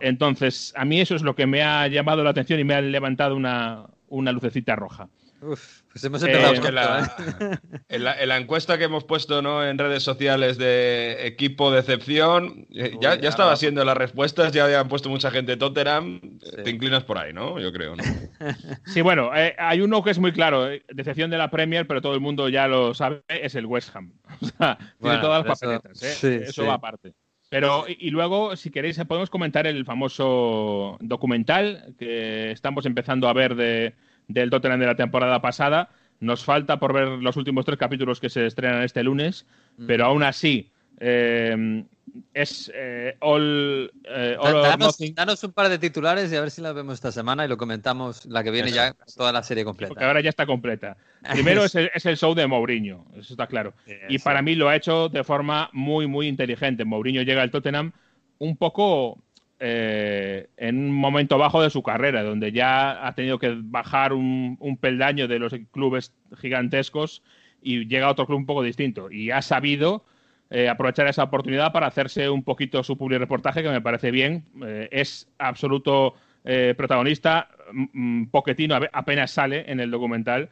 Entonces, a mí eso es lo que me ha llamado la atención y me ha levantado una, una lucecita roja. Uf, pues hemos empezado eh, en, la, encuesta que hemos puesto ¿no? en redes sociales de equipo decepción, eh, ya, ya estaba siendo las respuestas, ya habían puesto mucha gente Tottenham. Te inclinas por ahí, ¿no? Yo creo, ¿no? Sí, bueno, eh, hay uno que es muy claro, decepción de la Premier, pero todo el mundo ya lo sabe, es el West Ham. O sea, tiene todas las papeletas, eso va aparte. Pero, y, luego, si queréis, podemos comentar el famoso documental que estamos empezando a ver de del Tottenham de la temporada pasada. Nos falta por ver los últimos tres capítulos que se estrenan este lunes, mm. pero aún así eh, es eh, all, eh, danos, un par de titulares y a ver si la vemos esta semana y lo comentamos la que viene ya toda la serie completa. Porque ahora ya está completa. Primero es, el, es el, show de Mourinho, eso está claro. y para mí lo ha hecho de forma muy, muy inteligente. Mourinho llega al Tottenham un poco eh, en un momento bajo de su carrera, donde ya ha tenido que bajar un, peldaño de los clubes gigantescos y llega a otro club un poco distinto. Y ha sabido eh, aprovechar esa oportunidad para hacerse un poquito su public reportaje, que me parece bien. Eh, es absoluto protagonista. Poquetino apenas sale en el documental.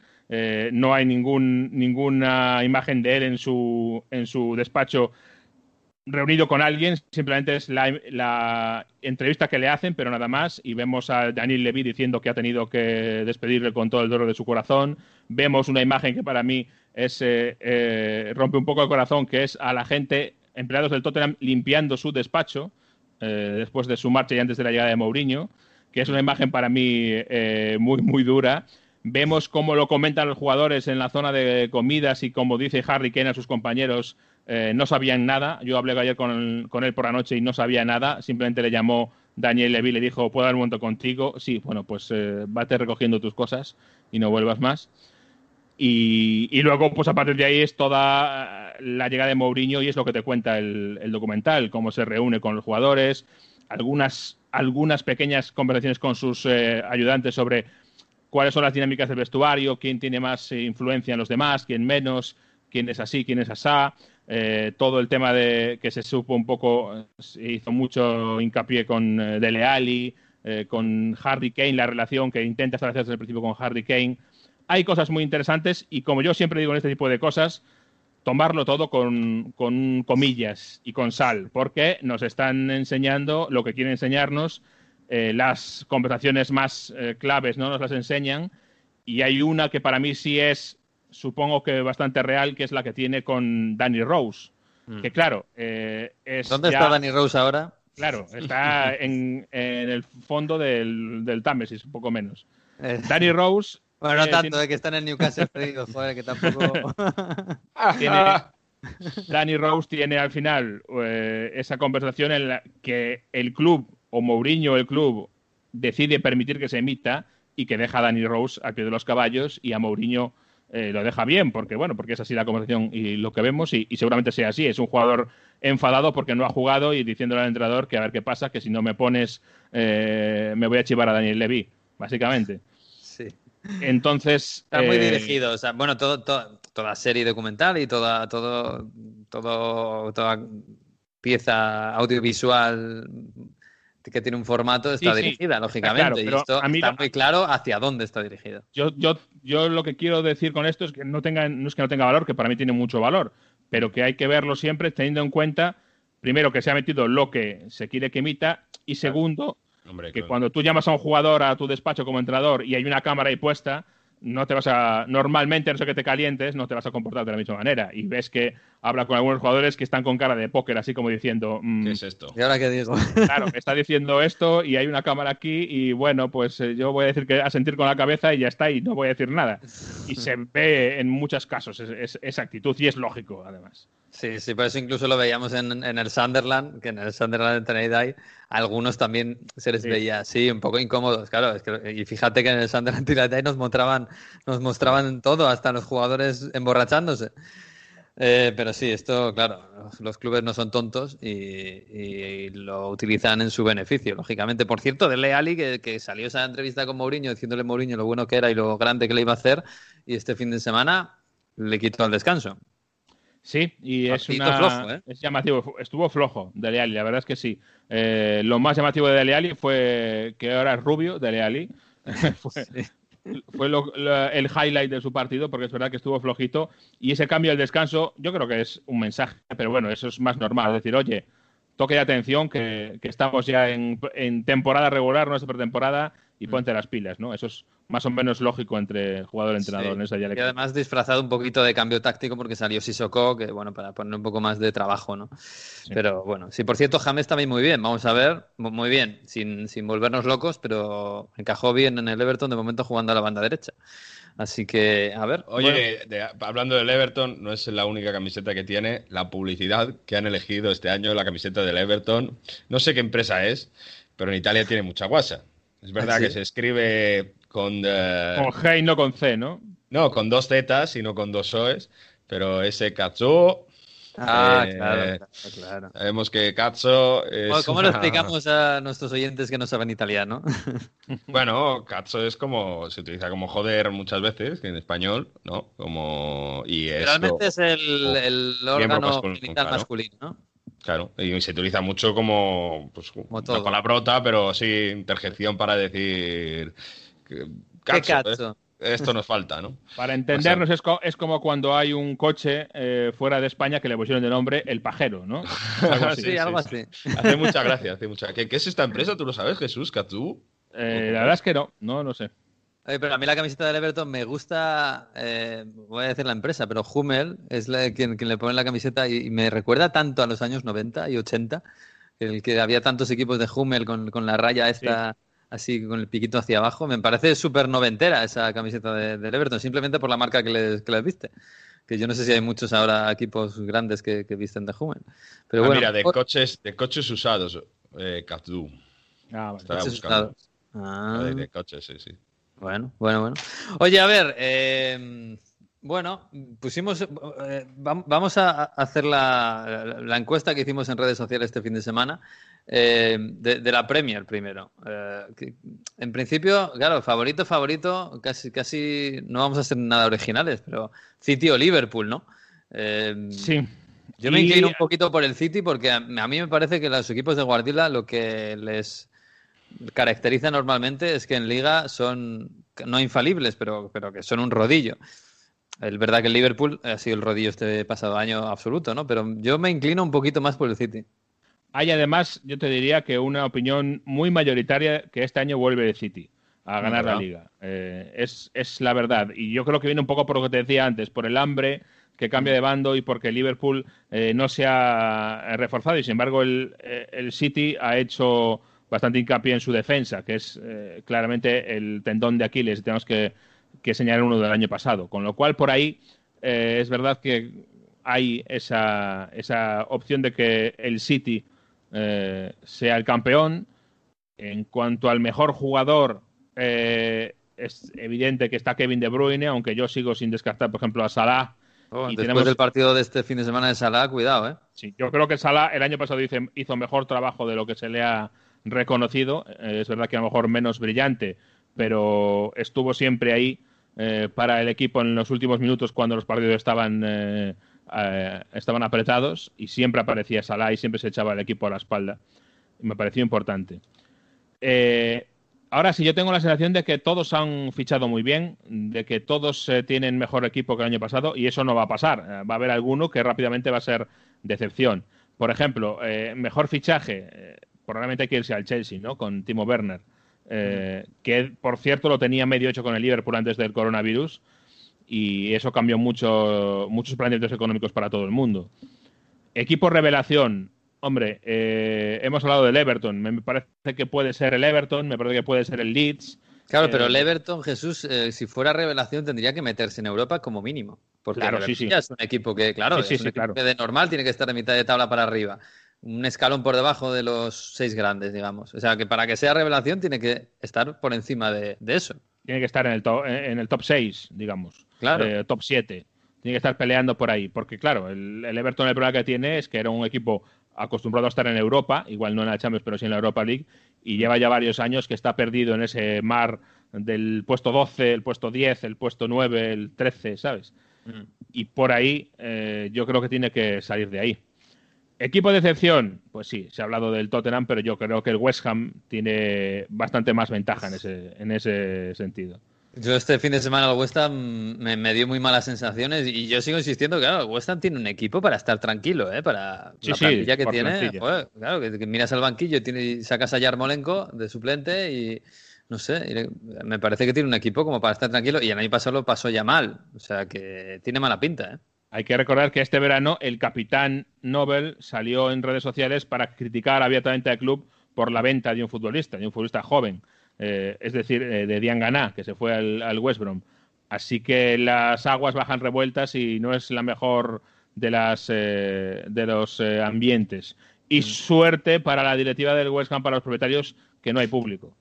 no hay ningún, ninguna imagen de él en su, en su despacho reunido con alguien, simplemente es la, entrevista que le hacen, pero nada más, y vemos a Daniel Levy diciendo que ha tenido que despedirle con todo el dolor de su corazón. Vemos una imagen que para mí es eh, eh, rompe un poco el corazón, que es a la gente, empleados del Tottenham, limpiando su despacho eh, después de su marcha y antes de la llegada de Mourinho, que es una imagen para mí muy, muy dura. Vemos cómo lo comentan los jugadores en la zona de comidas y como dice Harry Kane a sus compañeros, eh, no sabían nada. Yo hablé ayer con, con, él por la noche y no sabía nada. Simplemente le llamó Daniel Levy le dijo, ¿puedo dar un momento contigo? Sí, bueno, pues eh, vate recogiendo tus cosas y no vuelvas más. Y, y, luego, pues a partir de ahí es toda la llegada de Mourinho y es lo que te cuenta el, el documental, cómo se reúne con los jugadores, algunas, algunas pequeñas conversaciones con sus eh, ayudantes sobre cuáles son las dinámicas del vestuario, quién tiene más influencia en los demás, quién menos, quién es así, quién es asá. Eh, todo el tema de que se supo un poco, se hizo mucho hincapié con eh, Dele Alli, eh, con Hardy Kane, la relación que intenta establecer desde el principio con Hardy Kane. hay cosas muy interesantes y como yo siempre digo en este tipo de cosas, tomarlo todo con, con comillas y con sal, porque nos están enseñando lo que quieren enseñarnos, eh, las conversaciones más claves no nos las enseñan y hay una que para mí sí es, supongo que bastante real, que es la que tiene con Danny Rose, Mm. que claro, eh, es ¿Dónde ya- está Danny Rose ahora? Claro, está en, en el fondo del, del Támesis, un poco menos. Eh, Danny Rose bueno, no eh, tanto, tiene- de que está en el Newcastle perdido, joder, que tampoco... tiene- Danny Rose tiene al final eh, esa conversación en la que el club o Mourinho el club decide permitir que se emita y que deja a Danny Rose al pie de los caballos y a Mourinho eh, lo deja bien porque bueno porque es así la conversación y lo que vemos y, y seguramente sea así es un jugador enfadado porque no ha jugado y diciéndole al entrenador que a ver qué pasa que si no me pones eh, me voy a chivar a Daniel Levy básicamente sí. entonces Está muy eh, dirigido, o sea, bueno, todo, todo- toda serie documental y toda, todo, todo, toda pieza audiovisual que tiene un formato está Sí, sí, dirigida, está lógicamente. claro, y esto a mí está lo- muy claro hacia dónde está dirigido. Yo, yo, yo lo que quiero decir con esto es que no tenga, no es que no tenga valor, que para mí tiene mucho valor, pero que hay que verlo siempre teniendo en cuenta, primero, que se ha metido lo que se quiere que emita, y segundo, Hombre, que claro. cuando tú llamas a un jugador a tu despacho como entrenador y hay una cámara ahí puesta, no te vas a, normalmente, a no ser que te calientes, no te vas a comportar de la misma manera. Y ves que habla con algunos jugadores que están con cara de póker, así como diciendo, mm, ¿Qué es esto? ¿Y ahora qué digo? Claro, me está diciendo esto y hay una cámara aquí y bueno, pues eh, yo voy a decir que a sentir con la cabeza y ya está y no voy a decir nada. Y se ve en muchos casos es- es- esa actitud y es lógico, además. Sí, sí, por eso incluso lo veíamos en, en el Sunderland, que en el Sunderland de Trinidad algunos también se les Sí. veía así, un poco incómodos, claro. Es que, y fíjate que en el Sunderland Trinidad nos mostraban, nos mostraban todo, hasta los jugadores emborrachándose. Eh, pero sí, esto, claro, los clubes no son tontos y, y lo utilizan en su beneficio, lógicamente. Por cierto, Dele Alli, que, que salió esa entrevista con Mourinho diciéndole a Mourinho lo bueno que era y lo grande que le iba a hacer, y este fin de semana le quitó el descanso. Sí, y es una flojo, ¿eh? es llamativo, estuvo flojo Dele Alli, la verdad es que sí. Eh, lo más llamativo de Dele Alli fue que ahora es rubio Dele Alli. fue fue lo- lo- el highlight de su partido, porque es verdad que estuvo flojito. Y ese cambio del descanso, yo creo que es un mensaje, pero bueno, eso es más normal. Es decir, oye, toque de atención, que, que estamos ya en, en temporada regular, no es pretemporada, Mm. y ponte las pilas, ¿no? Eso es más o menos lógico entre jugador y entrenador Sí. en esa Y además disfrazado un poquito de cambio táctico porque salió Sissoko, que bueno, para poner un poco más de trabajo, ¿no? Pero bueno, sí, por cierto, James también muy bien, vamos a ver, mu- muy bien, sin, sin volvernos locos, pero encajó bien en el Everton de momento jugando a la banda derecha. Así que, a ver. Oye, bueno, de- hablando del Everton, no es la única camiseta que tiene. La publicidad que han elegido este año, la camiseta del Everton, no sé qué empresa es, pero en Italia tiene mucha guasa. Es verdad ¿Ah, sí? que se escribe con... eh, Con G y no con C, ¿no? no, con dos zetas y no con dos soes, pero ese Cazzo... ah, eh, claro, claro, claro. Sabemos que Cazzo es... ¿Cómo, lo explicamos a nuestros oyentes que no saben italiano? Bueno, cazzo es como... Se utiliza como joder muchas veces, que en español, ¿no? Como... Y esto- Realmente es el, órgano masculino, genital claro. masculino, ¿no? Claro, y se utiliza mucho como, pues, Como una palabrota, pero sí, interjección para decir... ¿Qué cazzo, eh, Esto nos falta, ¿no? Para entendernos, es, co- es como cuando hay un coche eh, fuera de España que le pusieron de nombre El Pajero, ¿no? Algo así. Sí, sí, algo sí. así. Hace mucha gracia, hace mucha... ¿Qué, qué es esta empresa? ¿Tú lo sabes, Jesús? ¿Cazú? Eh, la verdad es que no, no, no sé. Oye, pero a mí la camiseta del Everton me gusta, eh, voy a decir la empresa, pero Hummel es la- quien, quien le pone la camiseta y, y me recuerda tanto a los años 90 y 80, el que había tantos equipos de Hummel con, con la raya esta así con el piquito hacia abajo. Me parece súper noventera esa camiseta de- del Everton, simplemente por la marca que les, que les viste. Que yo no sé si hay muchos ahora equipos grandes que, que visten de Hummel. Pero Ah, bueno, mira, de por- coches, de coches usados, eh. Ah, vale. Coches buscando. usados. Ah. De, de coches, sí, sí. Bueno, bueno, bueno. Oye, a ver, eh, bueno, pusimos, eh, vam- vamos a hacer la, la encuesta que hicimos en redes sociales este fin de semana eh, de, de la Premier primero. Eh, que- en principio, claro, favorito, favorito, casi, casi no vamos a ser nada originales, pero City o Liverpool, ¿no? Eh, Sí. yo me Y- inclino un poquito por el City porque a, a mí me parece que los equipos de Guardiola lo que les caracteriza normalmente es que en Liga son no infalibles, pero, pero que son un rodillo. Es verdad que el Liverpool ha sido el rodillo este pasado año absoluto, ¿no? Pero yo me inclino un poquito más por el City. Hay además, yo te diría que una opinión muy mayoritaria que este año vuelve el City a ganar la liga. Eh, es, es, la verdad. Y yo creo que viene un poco por lo que te decía antes, por el hambre que cambia de bando y porque Liverpool eh, no se ha reforzado. Y sin embargo, el, eh, el, City ha hecho bastante hincapié en su defensa, que es claramente el tendón de Aquiles. Tenemos que, que, señalar uno del año pasado. Con lo cual, por ahí es verdad que hay esa, esa opción de que el City sea el campeón. En cuanto al mejor jugador, eh, es evidente que está Kevin De Bruyne, aunque yo sigo sin descartar, por ejemplo, a Salah. Oh, y después tenemos... del partido de este fin de semana de Salah, cuidado, ¿eh? Sí, yo creo que Salah el año pasado hizo, hizo mejor trabajo de lo que se le ha reconocido. Eh, es verdad que a lo mejor menos brillante, pero estuvo siempre ahí eh, para el equipo en los últimos minutos cuando los partidos estaban, eh, estaban apretados y siempre aparecía Salah y siempre se echaba el equipo a la espalda. Y me pareció importante. Eh, ahora sí, yo tengo la sensación de que todos han fichado muy bien, de que todos eh, tienen mejor equipo que el año pasado y eso no va a pasar. Va a haber alguno que rápidamente va a ser decepción. Por ejemplo, mejor fichaje, probablemente hay que irse al Chelsea, ¿no? Con Timo Werner, que por cierto lo tenía medio hecho con el Liverpool antes del coronavirus y eso cambió mucho, muchos planteamientos económicos para todo el mundo. Equipo revelación, Hombre, eh, hemos hablado del Everton. Me parece que puede ser el Everton, me parece que puede ser el Leeds. Claro, pero el eh, Everton, Jesús, eh, si fuera revelación, tendría que meterse en Europa como mínimo. Porque claro, sí, sí. es un equipo que, claro, es un equipo que de normal tiene que estar en mitad de tabla para arriba. Un escalón por debajo de los seis grandes, digamos. O sea, que para que sea revelación tiene que estar por encima de, eso. Tiene que estar en el, top, en el top 6, digamos. Claro. top 7 tiene que estar peleando por ahí. Porque, claro, el, el, Everton el problema que tiene es que era un equipo acostumbrado a estar en Europa, igual no en la Champions, pero sí en la Europa League, y lleva ya varios años que está perdido en ese mar del puesto 12, el puesto 10, el puesto 9, el 13, ¿sabes? Mm. Y por ahí eh, yo creo que tiene que salir de ahí. Equipo de excepción, pues sí, se ha hablado del Tottenham, pero yo creo que el West Ham tiene bastante más ventaja en ese, en ese sentido. Yo este fin de semana el West Ham me, dio muy malas sensaciones y yo sigo insistiendo que claro, el West Ham tiene un equipo para estar tranquilo, ¿eh? para la plantilla que tiene. claro, que, miras al banquillo, tiene, sacas a Yarmolenko de suplente y no sé, me parece que tiene un equipo como para estar tranquilo y el año pasado lo pasó ya mal, o sea que tiene mala pinta. ¿eh? Hay que recordar que este verano el capitán Nobel salió en redes sociales para criticar abiertamente al club por la venta de un futbolista, de un futbolista joven. Eh, es decir, eh, de Diangana, que se fue al, West Brom. Así que las aguas bajan revueltas y no es la mejor de, las, eh, de los ambientes. Y mm. suerte para la directiva del West Ham, para los propietarios, que no hay público.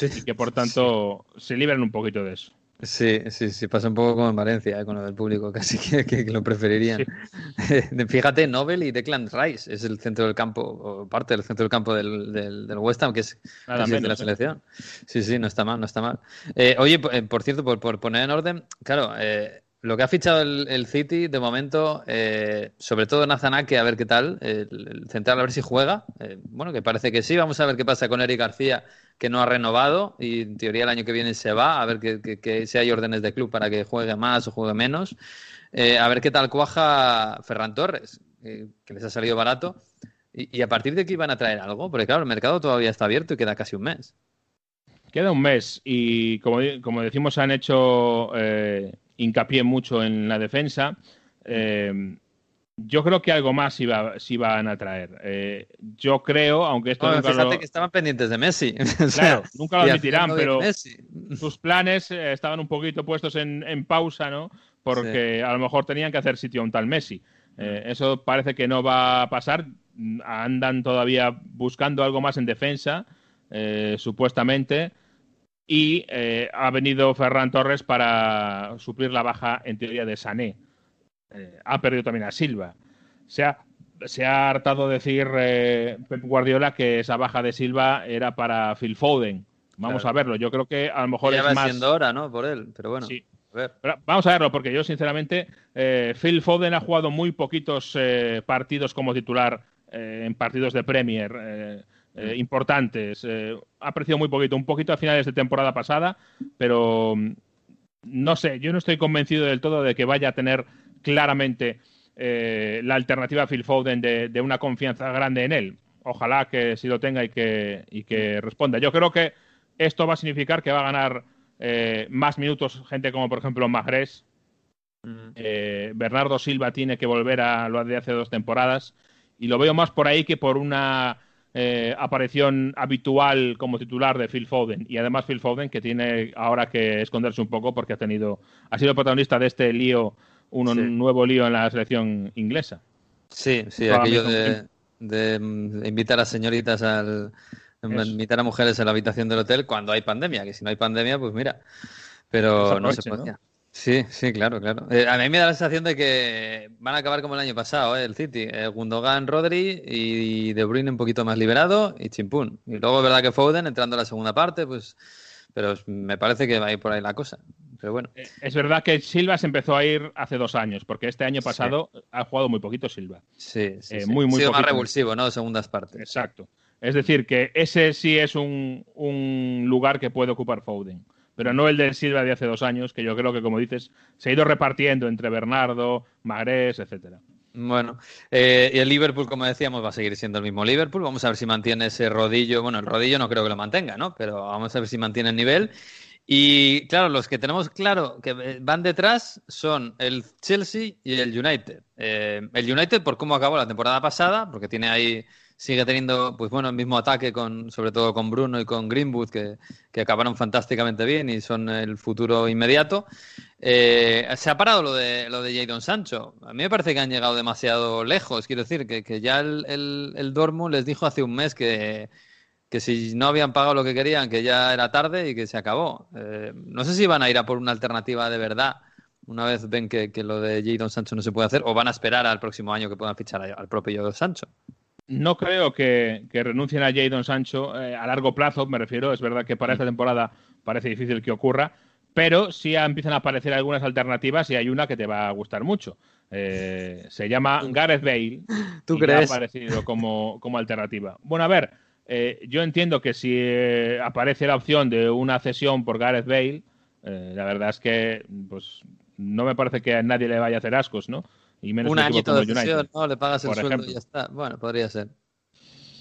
Y que por tanto se libran un poquito de eso. Sí, sí, sí, pasa un poco como en Valencia, eh, con lo del público, casi que, lo preferirían. Fíjate, Nobel y Declan Rice es el centro del campo, o parte del centro del campo del, del, West Ham, que es de la selección. Sí, sí, no está mal, no está mal. Eh, oye, eh, por cierto, por, por, poner en orden, claro, eh, lo que ha fichado el, City de momento, eh, sobre todo Nazanake, a ver qué tal, el, central a ver si juega. Eh, bueno, que parece que sí. Vamos a ver qué pasa con Eric García, que no ha renovado y en teoría el año que viene se va. A ver que, si hay órdenes de club para que juegue más o juegue menos. Eh, a ver qué tal cuaja Ferran Torres, que les ha salido barato. Y, a partir de aquí van a traer algo, porque claro, el mercado todavía está abierto y queda casi un mes. Queda un mes y como, como decimos han hecho hincapié mucho en la defensa. Eh, yo creo que algo más iba, sí van a traer. Eh, yo creo, aunque esto nunca fíjate que estaban pendientes de Messi. Claro, nunca lo admitirán, pero sus planes eh, estaban un poquito puestos en, pausa, ¿no? Porque a lo mejor tenían que hacer sitio a un tal Messi. eso parece que no va a pasar. Andan todavía buscando algo más en defensa, supuestamente y eh, ha venido Ferran Torres para suplir la baja, en teoría, de Sané. Eh, ha perdido también a Silva. Se ha, se ha hartado decir eh, Pep Guardiola que esa baja de Silva era para Phil Foden. Vamos a verlo. Yo creo que a lo mejor ya es va siendo hora, ¿no? Por él, pero bueno. Sí. vamos a verlo, porque yo, sinceramente, Phil Foden ha jugado muy poquitos partidos como titular en partidos de Premier eh, importantes. Eh, ha aparecido muy poquito, un poquito a finales de temporada pasada, pero mm, no sé, yo no estoy convencido del todo de que vaya a tener claramente eh, la alternativa a Phil Foden de, una confianza grande en él. Ojalá que sí lo tenga y que, y que responda. Yo creo que esto va a significar que va a ganar más minutos gente como por ejemplo Magres, Mm. Bernardo Silva tiene que volver a lo de hace dos temporadas y lo veo más por ahí que por una eh, aparición habitual como titular de Phil Foden. Y además Phil Foden que tiene ahora que esconderse un poco porque ha tenido ha sido protagonista de este lío un nuevo lío en la selección inglesa. Sí sí aquello de, invitar a señoritas al invitar a mujeres a la habitación del hotel cuando hay pandemia que si no hay pandemia pues mira pero no se podía Sí, sí, claro, claro. Eh, a mí me da la sensación de que van a acabar como el año pasado, ¿eh? el City. Eh, Gundogan, Rodri y De Bruyne un poquito más liberado y chimpún. Y luego es verdad que Foden entrando a la segunda parte, pues... Pero me parece que va a ir por ahí la cosa. Pero bueno. Eh, es verdad que Silva se empezó a ir hace dos años, porque este año pasado ha jugado muy poquito Silva. Sí, sí. Muy, muy ha sido más revulsivo, ¿no? Segundas partes. Exacto. Es decir, que ese sí es un, un lugar que puede ocupar Foden pero no el de Silva de hace dos años, que yo creo que, como dices, se ha ido repartiendo entre Bernardo, Magrés, etcétera. Bueno, eh, y el Liverpool, como decíamos, va a seguir siendo el mismo Liverpool. Vamos a ver si mantiene ese rodillo. Bueno, el rodillo no creo que lo mantenga, ¿no? Pero vamos a ver si mantiene el nivel. Y claro, los que tenemos claro que van detrás son el Chelsea y el United. Eh, el United por cómo acabó la temporada pasada, porque tiene ahí sigue teniendo, pues bueno, el mismo ataque con, sobre todo con Bruno y con Greenwood, que, que acabaron fantásticamente bien y son el futuro inmediato. Eh, se ha parado lo de lo de Jadon Sancho. A mí me parece que han llegado demasiado lejos. Quiero decir que, que ya el, el, el, les dijo hace un mes que, que si no habían pagado lo que querían, que ya era tarde y que se acabó. Eh, no sé si van a ir a por una alternativa de verdad una vez ven que, que lo de Jadon Sancho no se puede hacer o van a esperar al próximo año que puedan fichar al propio Sancho no creo que, renuncien a Jadon Sancho eh, a largo plazo, me refiero. Es verdad que para esta temporada parece difícil que ocurra, pero sí empiezan a aparecer algunas alternativas y hay una que te va a gustar mucho. Eh, se llama Gareth Bale. ¿Tú crees? Ha aparecido como, como alternativa. Bueno, a ver, eh, yo entiendo que si aparece la opción de una cesión por Gareth Bale, la verdad es que pues no me parece que a nadie le vaya a hacer ascos, ¿no? Y menos un añito de cesión, ¿no? Le pagas el sueldo y ya está. Bueno, podría ser.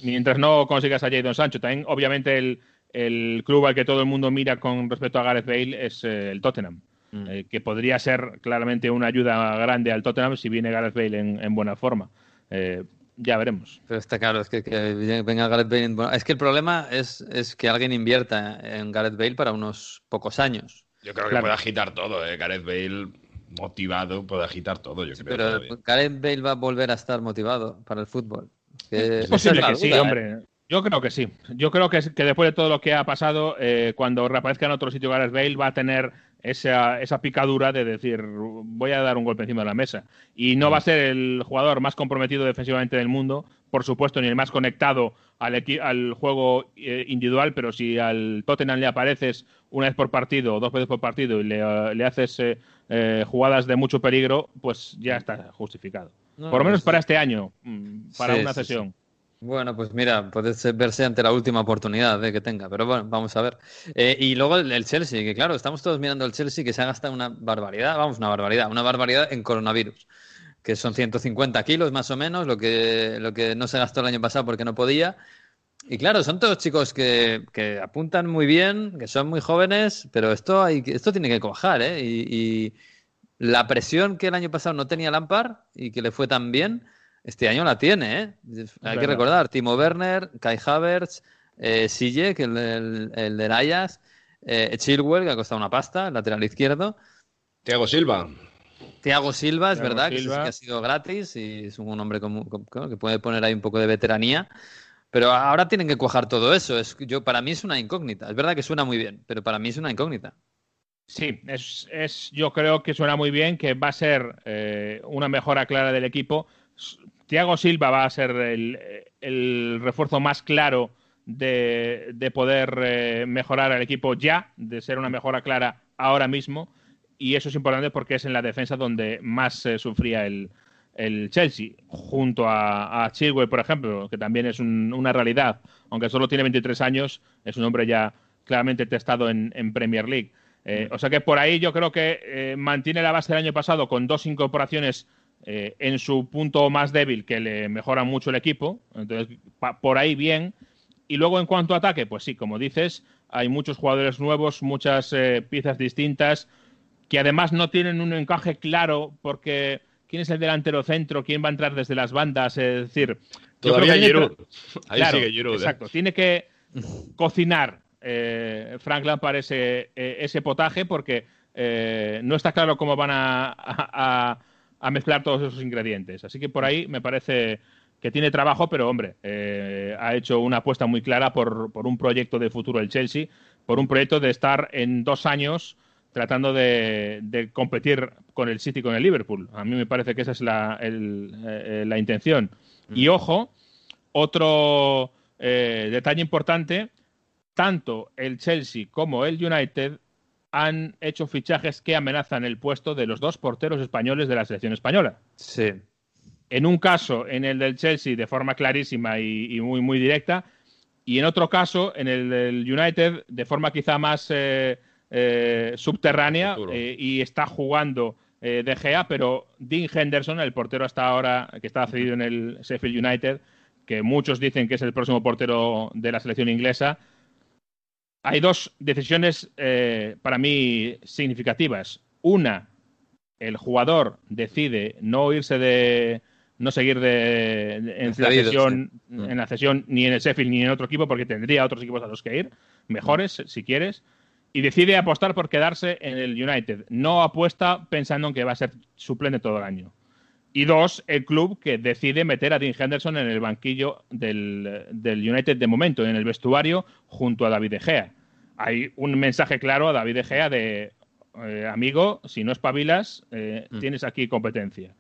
Mientras no consigas a Jadon Sancho. También, obviamente, el, el, club al que todo el mundo mira con respecto a Gareth Bale es eh, el Tottenham. Mm. Eh, que podría ser claramente una ayuda grande al Tottenham si viene Gareth Bale en, en buena forma. Eh, ya veremos. Pero está claro, es que, que venga Gareth Bale en buena... Es que el problema es, es, que alguien invierta en Gareth Bale para unos pocos años. Yo creo que puede agitar todo, ¿eh? Gareth Bale motivado puede agitar todo, yo creo. Pero Gareth Bale va a volver a estar motivado para el fútbol. es posible que sí, hombre. ¿eh? Yo creo que sí. Yo creo que, que después de todo lo que ha pasado, eh, cuando reaparezca en otro sitio Gareth Bale va a tener esa, esa, picadura de decir voy a dar un golpe encima de la mesa. Y no va a ser el jugador más comprometido defensivamente del mundo, por supuesto, ni el más conectado al, al juego eh, individual, pero si al Tottenham le apareces una vez por partido o dos veces por partido y le, le haces eh, jugadas de mucho peligro, pues ya está justificado. Por lo menos para este año, mm, para una sesión. Bueno, pues mira, puede verse ante la última oportunidad de que tenga, pero bueno, vamos a ver. Eh, y luego el, Chelsea, que claro, estamos todos mirando al Chelsea que se ha gastado una barbaridad, vamos, una barbaridad, una barbaridad en coronavirus, que son 150 kilos más o menos, lo que, lo que no se gastó el año pasado porque no podía. Y claro, son todos chicos que, que apuntan muy bien, que son muy jóvenes, pero esto, hay, esto tiene que cuajar, ¿eh? Y, la presión que el año pasado no tenía Lampard y que le fue tan bien, este año la tiene, ¿eh? Hay que recordar, Timo Werner, Kai Havertz, eh, Sille, que el, el, el de Ajax, eh, Chilwell, que ha costado una pasta, el lateral izquierdo. Thiago Silva. Thiago Silva, es verdad, Que, ha sido gratis y es un hombre que puede poner ahí un poco de veteranía. Pero ahora tienen que cuajar todo eso. Es, yo, para mí es una incógnita. Es verdad que suena muy bien, pero para mí es una incógnita. Sí, es, es yo creo que suena muy bien, que va a ser eh, una mejora clara del equipo. Thiago Silva va a ser el, el refuerzo más claro de, de poder eh, mejorar al equipo ya, de ser una mejora clara ahora mismo. Y eso es importante porque es en la defensa donde más se sufría el, el Chelsea, junto a, a Chilwell, por ejemplo, que también es una realidad, aunque solo tiene 23 años, es un hombre ya claramente testado en, Premier League. Eh, o sea que por ahí yo creo que eh, mantiene la base del año pasado con dos incorporaciones eh, en su punto más débil que le mejoran mucho el equipo. Entonces, por ahí bien. Y luego en cuanto a ataque, pues sí, como dices, hay muchos jugadores nuevos, muchas piezas distintas que además no tienen un encaje claro porque quién es el delantero centro, quién va a entrar desde las bandas, es decir... Todavía Giroud. Ahí sigue Giroud. ¿eh? Exacto, tiene que cocinar eh, Frank Lampard ese, eh, ese potaje porque eh, no está claro cómo van a, mezclar todos esos ingredientes. Así que por ahí me parece que tiene trabajo, pero hombre, ha hecho una apuesta muy clara por, por un proyecto de futuro el Chelsea, por un proyecto de estar en dos años tratando de, competir con el City y con el Liverpool. A mí me parece que esa es la, eh, la intención. Y ojo, otro eh, detalle importante, tanto el Chelsea como el United han hecho fichajes que amenazan el puesto de los dos porteros españoles de la selección española. Sí. En un caso, en el del Chelsea, de forma clarísima y, muy, muy directa, y en otro caso, en el del United, de forma quizá más eh, eh, subterránea eh, y está jugando eh, De Gea, pero Dean Henderson, el portero hasta ahora que está cedido en el Sheffield United, que muchos dicen que es el próximo portero de la selección inglesa, hay dos decisiones para mí significativas. Una, el jugador decide no irse de, no seguir de, en, la sesión, en la sesión ni en el Sheffield ni en otro equipo porque tendría otros equipos a los que ir, mejores si quieres y decide apostar por quedarse en el United. No apuesta pensando en que va a ser suplente todo el año. Y dos, el club que decide meter a Dean Henderson en el banquillo del, United de momento, en el vestuario, junto a David De Gea. Hay un mensaje claro a David De Gea de, eh, amigo, si no espabilas, eh, mm. tienes aquí competencia.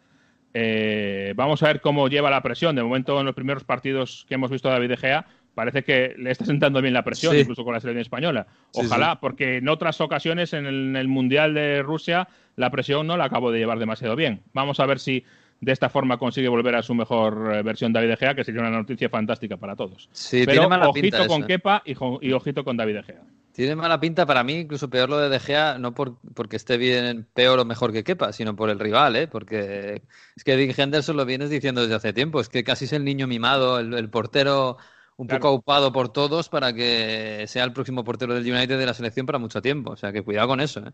Eh, vamos a ver cómo lleva la presión. De momento, en los primeros partidos que hemos visto a David De Gea, parece que le está sentando bien la presión, incluso con la selección española. Ojalá, porque en otras ocasiones en el, Mundial de Rusia la presión no la acabo de llevar demasiado bien. Vamos a ver si de esta forma consigue volver a su mejor eh, versión David De Gea, que sería una noticia fantástica para todos. Sí, Pero ojito con. Kepa y, ojito con David De Gea. Tiene mala pinta para mí, incluso peor lo de De Gea, no por, porque esté bien, peor o mejor que Kepa, sino por el rival, ¿eh? porque es que Dean Henderson lo vienes diciendo desde hace tiempo, es que casi es el niño mimado, el portero un poco ocupado por todos para que sea el próximo portero del United de la selección para mucho tiempo. O sea que cuidado con eso. ¿eh?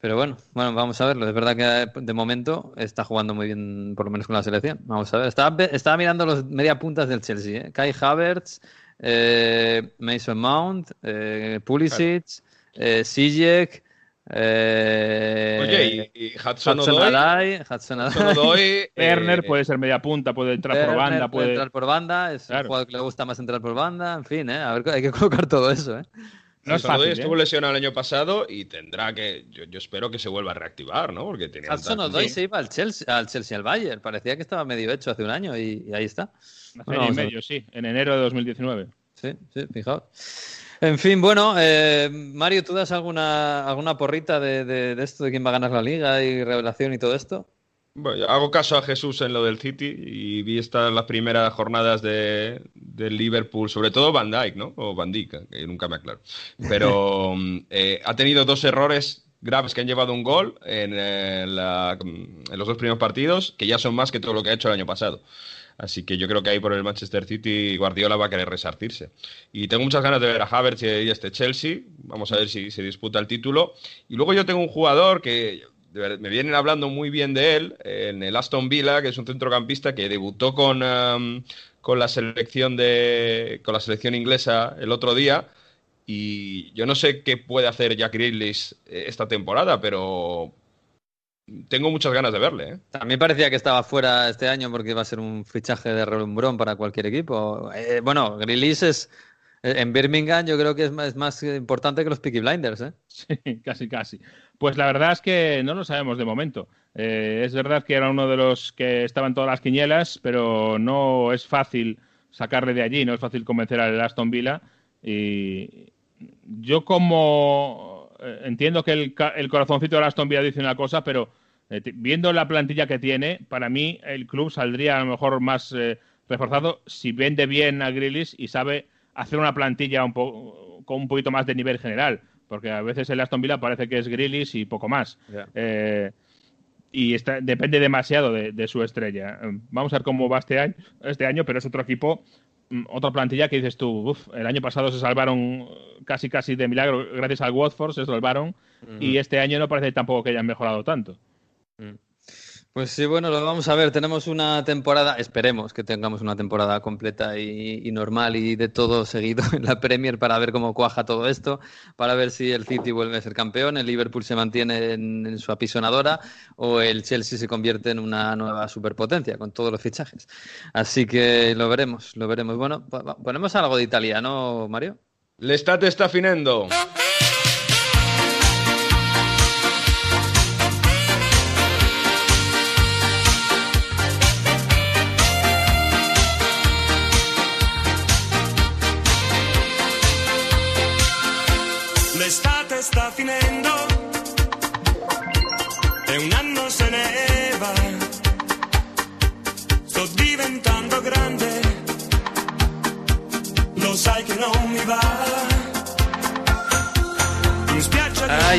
Pero bueno, bueno, vamos a verlo. Es verdad que de momento está jugando muy bien, por lo menos con la selección. Vamos a ver. Estaba, mirando los media puntas del Chelsea. ¿eh? Kai Havertz, eh, Mason Mount, eh, Pulisic, eh, Sijek, eh, Oye, y, Hudson, Hudson Odoi, Hudson Odoi Werner puede ser media punta, puede entrar por banda. Puede... entrar por banda, es un jugador que le gusta más entrar por banda, en fin, ¿eh? a ver, hay que colocar todo eso. ¿eh? No es fácil, estuvo ¿eh? lesionado el año pasado y tendrá que, yo, espero que se vuelva a reactivar, ¿no? Porque tenía Hudson Odoi se iba al Chelsea, al Chelsea, al Bayern, parecía que estaba medio hecho hace un año y, ahí está. Hace medio, sí, en enero de 2019. Sí, sí, fijaos. En fin, bueno, eh, Mario, ¿tú das alguna, alguna porrita de, esto, de quién va a ganar la liga y revelación y todo esto? Bueno, hago caso a Jesús en lo del City y vi estas las primeras jornadas de, del Liverpool, sobre todo Van Dijk, ¿no? O Van Dijk, que nunca me aclaro. Pero eh, ha tenido dos errores graves que han llevado un gol en, eh, en, los dos primeros partidos, que ya son más que todo lo que ha hecho el año pasado. Así que yo creo que ahí por el Manchester City Guardiola va a querer resartirse. Y tengo muchas ganas de ver a Havertz y este Chelsea. Vamos a ver si se disputa el título. Y luego yo tengo un jugador que me vienen hablando muy bien de él en el Aston Villa, que es un centrocampista que debutó con, um, con la selección de con la selección inglesa el otro día. Y yo no sé qué puede hacer Jack Grealish eh, esta temporada, pero tengo muchas ganas de verle. ¿eh? También parecía que estaba fuera este año porque iba a ser un fichaje de relumbrón para cualquier equipo. Eh, bueno, Grealish es eh, en Birmingham yo creo que es más, importante que los Peaky Blinders. ¿eh? Sí, casi, casi. Pues la verdad es que no lo sabemos de momento. es verdad que era uno de los que estaban todas las quinielas, pero no es fácil sacarle de allí, no es fácil convencer al Aston Villa. Y yo como entiendo que el, el corazoncito de Aston Villa dice una cosa, pero Eh, viendo la plantilla que tiene, para mí el club saldría a lo mejor más eh, reforzado si vende bien a Grillis y sabe hacer una plantilla un con un poquito más de nivel general, porque a veces el Aston Villa parece que es Grillis y poco más. Eh, y está, depende demasiado de, su estrella. Vamos a ver cómo va este año, este año, pero es otro equipo, otra plantilla que dices tú, el año pasado se salvaron casi casi de milagro gracias al Watford, se salvaron, y este año no parece tampoco que hayan mejorado tanto. Mm. Pues sí, bueno, lo vamos a ver. Tenemos una temporada, esperemos que tengamos una temporada completa y, normal y de todo seguido en la Premier para ver cómo cuaja todo esto, para ver si el City vuelve a ser campeón, el Liverpool se mantiene en, su apisonadora o el Chelsea se convierte en una nueva superpotencia con todos los fichajes. Así que lo veremos, lo veremos. Bueno, ponemos algo de italiano, Mario. L'estate está finendo.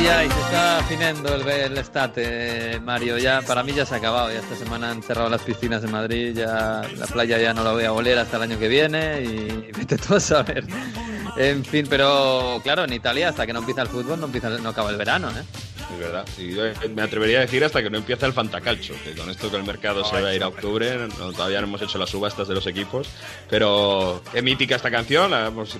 Ay, ay, se está finendo el, el estate, Mario. Ya, para mí ya se ha acabado. Ya esta semana han cerrado las piscinas en Madrid. Ya la playa ya no la voy a oler hasta el año que viene. Y vete tú a saber. En fin, pero claro, en Italia hasta que no empieza el fútbol no, empieza, no acaba el verano, ¿eh? Es verdad. Eh, me atrevería a decir hasta que no empieza el fantacalcho, que con esto que el mercado se va a ir a octubre, todavía no hemos hecho las subastas de los equipos, pero qué mítica esta canción, la hemos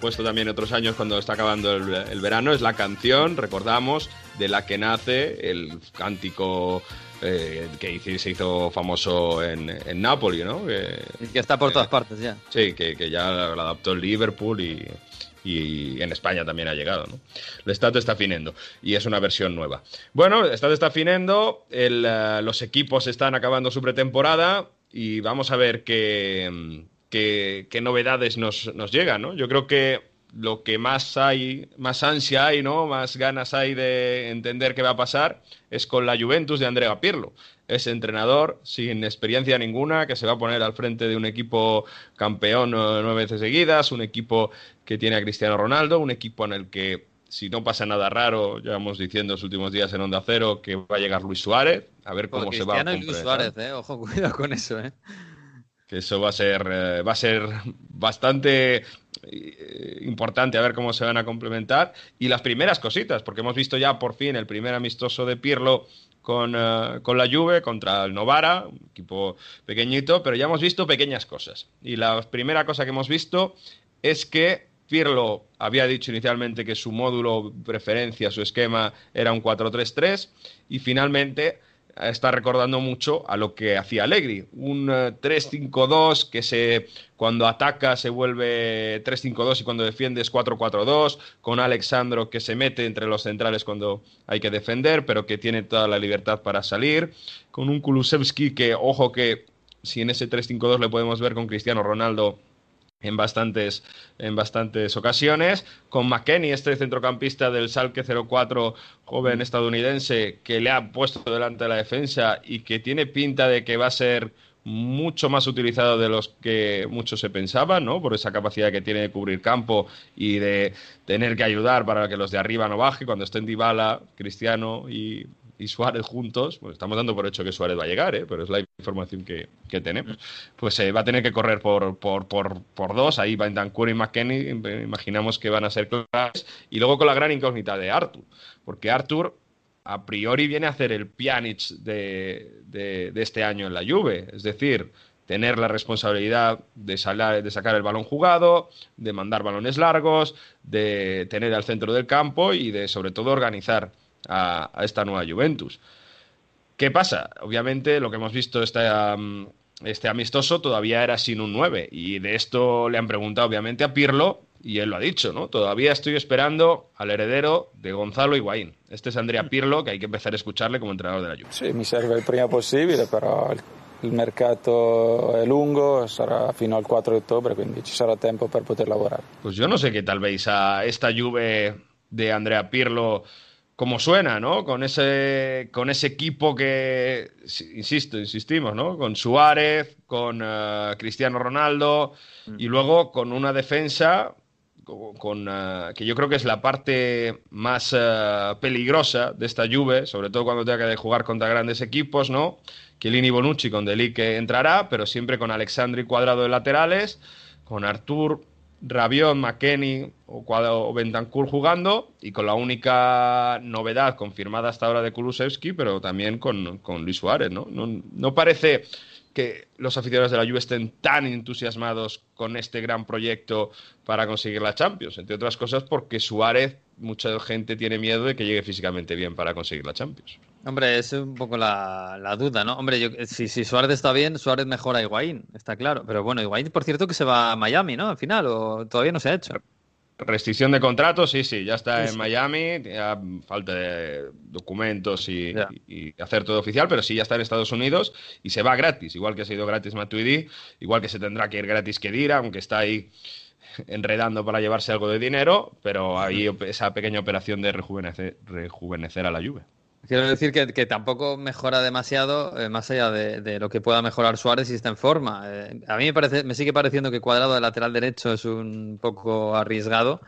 puesto también otros años cuando está acabando el, verano, es la canción, recordamos, de la que nace el cántico eh, que se hizo famoso en, en Nápoles, ¿no? Que, que está por todas partes ya. Sí, que, que ya lo adaptó el Liverpool y, y en España también ha llegado. ¿no? El Estado está finendo y es una versión nueva. Bueno, el Estado está finendo, eh, los equipos están acabando su pretemporada y vamos a ver qué, qué, novedades nos, nos llegan. ¿no? Yo creo que lo que más hay, más ansia hay, ¿no? Más ganas hay de entender qué va a pasar es con la Juventus de Andrea Pirlo. Es entrenador sin experiencia ninguna que se va a poner al frente de un equipo campeón nueve veces seguidas, un equipo que tiene a Cristiano Ronaldo, un equipo en el que si no pasa nada raro, llevamos diciendo los últimos días en Onda Cero que va a llegar Luis Suárez, a ver cómo se va a y Luis Suárez, ¿eh? Ojo, cuidado con eso, ¿eh? Que eso va a ser, eh, va a ser bastante eh, importante a ver cómo se van a complementar. Y las primeras cositas, porque hemos visto ya por fin el primer amistoso de Pirlo con, eh, con, la Juve contra el Novara, un equipo pequeñito, pero ya hemos visto pequeñas cosas. Y la primera cosa que hemos visto es que Pirlo había dicho inicialmente que su módulo preferencia, su esquema era un 4-3-3 y finalmente está recordando mucho a lo que hacía Allegri, un 3-5-2 eh, que se cuando ataca se vuelve 3-5-2 y cuando defiende es 4-4-2, con Alexandro que se mete entre los centrales cuando hay que defender, pero que tiene toda la libertad para salir, con un Kulusevski que, ojo que si en ese 3-5-2 le podemos ver con Cristiano Ronaldo en bastantes, en bastantes ocasiones, con McKenny, este centrocampista del Salque 04, joven estadounidense, que le ha puesto delante de la defensa y que tiene pinta de que va a ser mucho más utilizado de los que muchos se pensaban, ¿no? Por esa capacidad que tiene de cubrir campo y de tener que ayudar para que los de arriba no bajen cuando estén Dybala, Cristiano y y Suárez juntos, pues estamos dando por hecho que Suárez va a llegar, ¿eh? pero es la información que, tenemos, pues eh, va a tener que correr por, por, por, por dos, ahí van Dancur y McKenny, imaginamos que van a ser claves, y luego con la gran incógnita de Arthur, porque Arthur a priori viene a hacer el Pjanic de, de, este año en la Juve, es decir, tener la responsabilidad de, de sacar el balón jugado, de mandar balones largos, de tener al centro del campo y de sobre todo organizar a, esta nueva Juventus. ¿Qué pasa? Obviamente lo que hemos visto este, este amistoso todavía era sin un 9 y de esto le han preguntado obviamente a Pirlo y él lo ha dicho, ¿no? Todavía estoy esperando al heredero de Gonzalo Higuaín. Este es Andrea Pirlo, que hay que empezar a escucharle como entrenador de la Juve. Sí, mi serve el prima possibile, pero el mercado es lungo, será fino al 4 de octubre, quindi ci sarà tempo per poter lavorare. Pues yo no sé qué tal veis a esta Juve de Andrea Pirlo como suena, ¿no? Con ese, con ese equipo que, insisto, insistimos, ¿no? Con Suárez, con uh, Cristiano Ronaldo y luego con una defensa con, uh, que yo creo que es la parte más uh, peligrosa de esta Juve, sobre todo cuando tenga que jugar contra grandes equipos, ¿no? Chiellini Bonucci con Delic que entrará, pero siempre con Alexandri Cuadrado de laterales, con Artur Rabiot, McKenny o, o Bentancur jugando y con la única novedad confirmada hasta ahora de Kulusevski, pero también con, con Luis Suárez, ¿no? ¿no? No parece que los aficionados de la Juve estén tan entusiasmados con este gran proyecto para conseguir la Champions, entre otras cosas porque Suárez, mucha gente tiene miedo de que llegue físicamente bien para conseguir la Champions. Hombre, es un poco la, la duda, ¿no? Hombre, yo, si, si, Suárez está bien, Suárez mejora a Higuaín, está claro. Pero bueno, Higuaín, por cierto, que se va a Miami, ¿no? Al final, o todavía no se ha hecho. Restricción de contrato, sí, sí, ya está sí, en sí. Miami, ya falta de documentos y, y, y, hacer todo oficial, pero sí ya está en Estados Unidos y se va gratis, igual que ha sido gratis Matuidi, igual que se tendrá que ir gratis Kedira, aunque está ahí enredando para llevarse algo de dinero, pero hay esa pequeña operación de rejuvenecer, rejuvenecer a la lluvia. Quiero decir que, tampoco mejora demasiado, eh, más allá de, de, lo que pueda mejorar Suárez si está en forma. Eh, a mí me, parece, me sigue pareciendo que cuadrado de lateral derecho es un poco arriesgado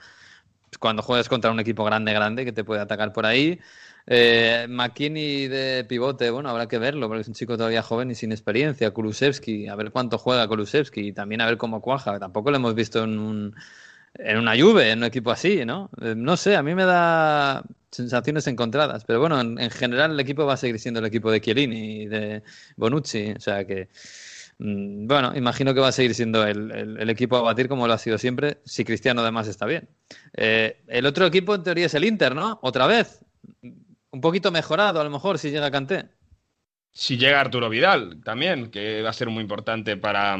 cuando juegas contra un equipo grande, grande, que te puede atacar por ahí. Eh, McKinney de pivote, bueno, habrá que verlo, porque es un chico todavía joven y sin experiencia. Kulusevski, a ver cuánto juega Kulusevski y también a ver cómo cuaja. Tampoco lo hemos visto en un, en una Juve, en un equipo así, ¿no? Eh, no sé, a mí me da sensaciones encontradas, pero bueno, en, en, general el equipo va a seguir siendo el equipo de Chiellini y de Bonucci, o sea que, mmm, bueno, imagino que va a seguir siendo el, el, el, equipo a batir como lo ha sido siempre, si Cristiano además está bien. Eh, el otro equipo en teoría es el Inter, ¿no? Otra vez, un poquito mejorado a lo mejor si llega Canté. Si llega Arturo Vidal también, que va a ser muy importante para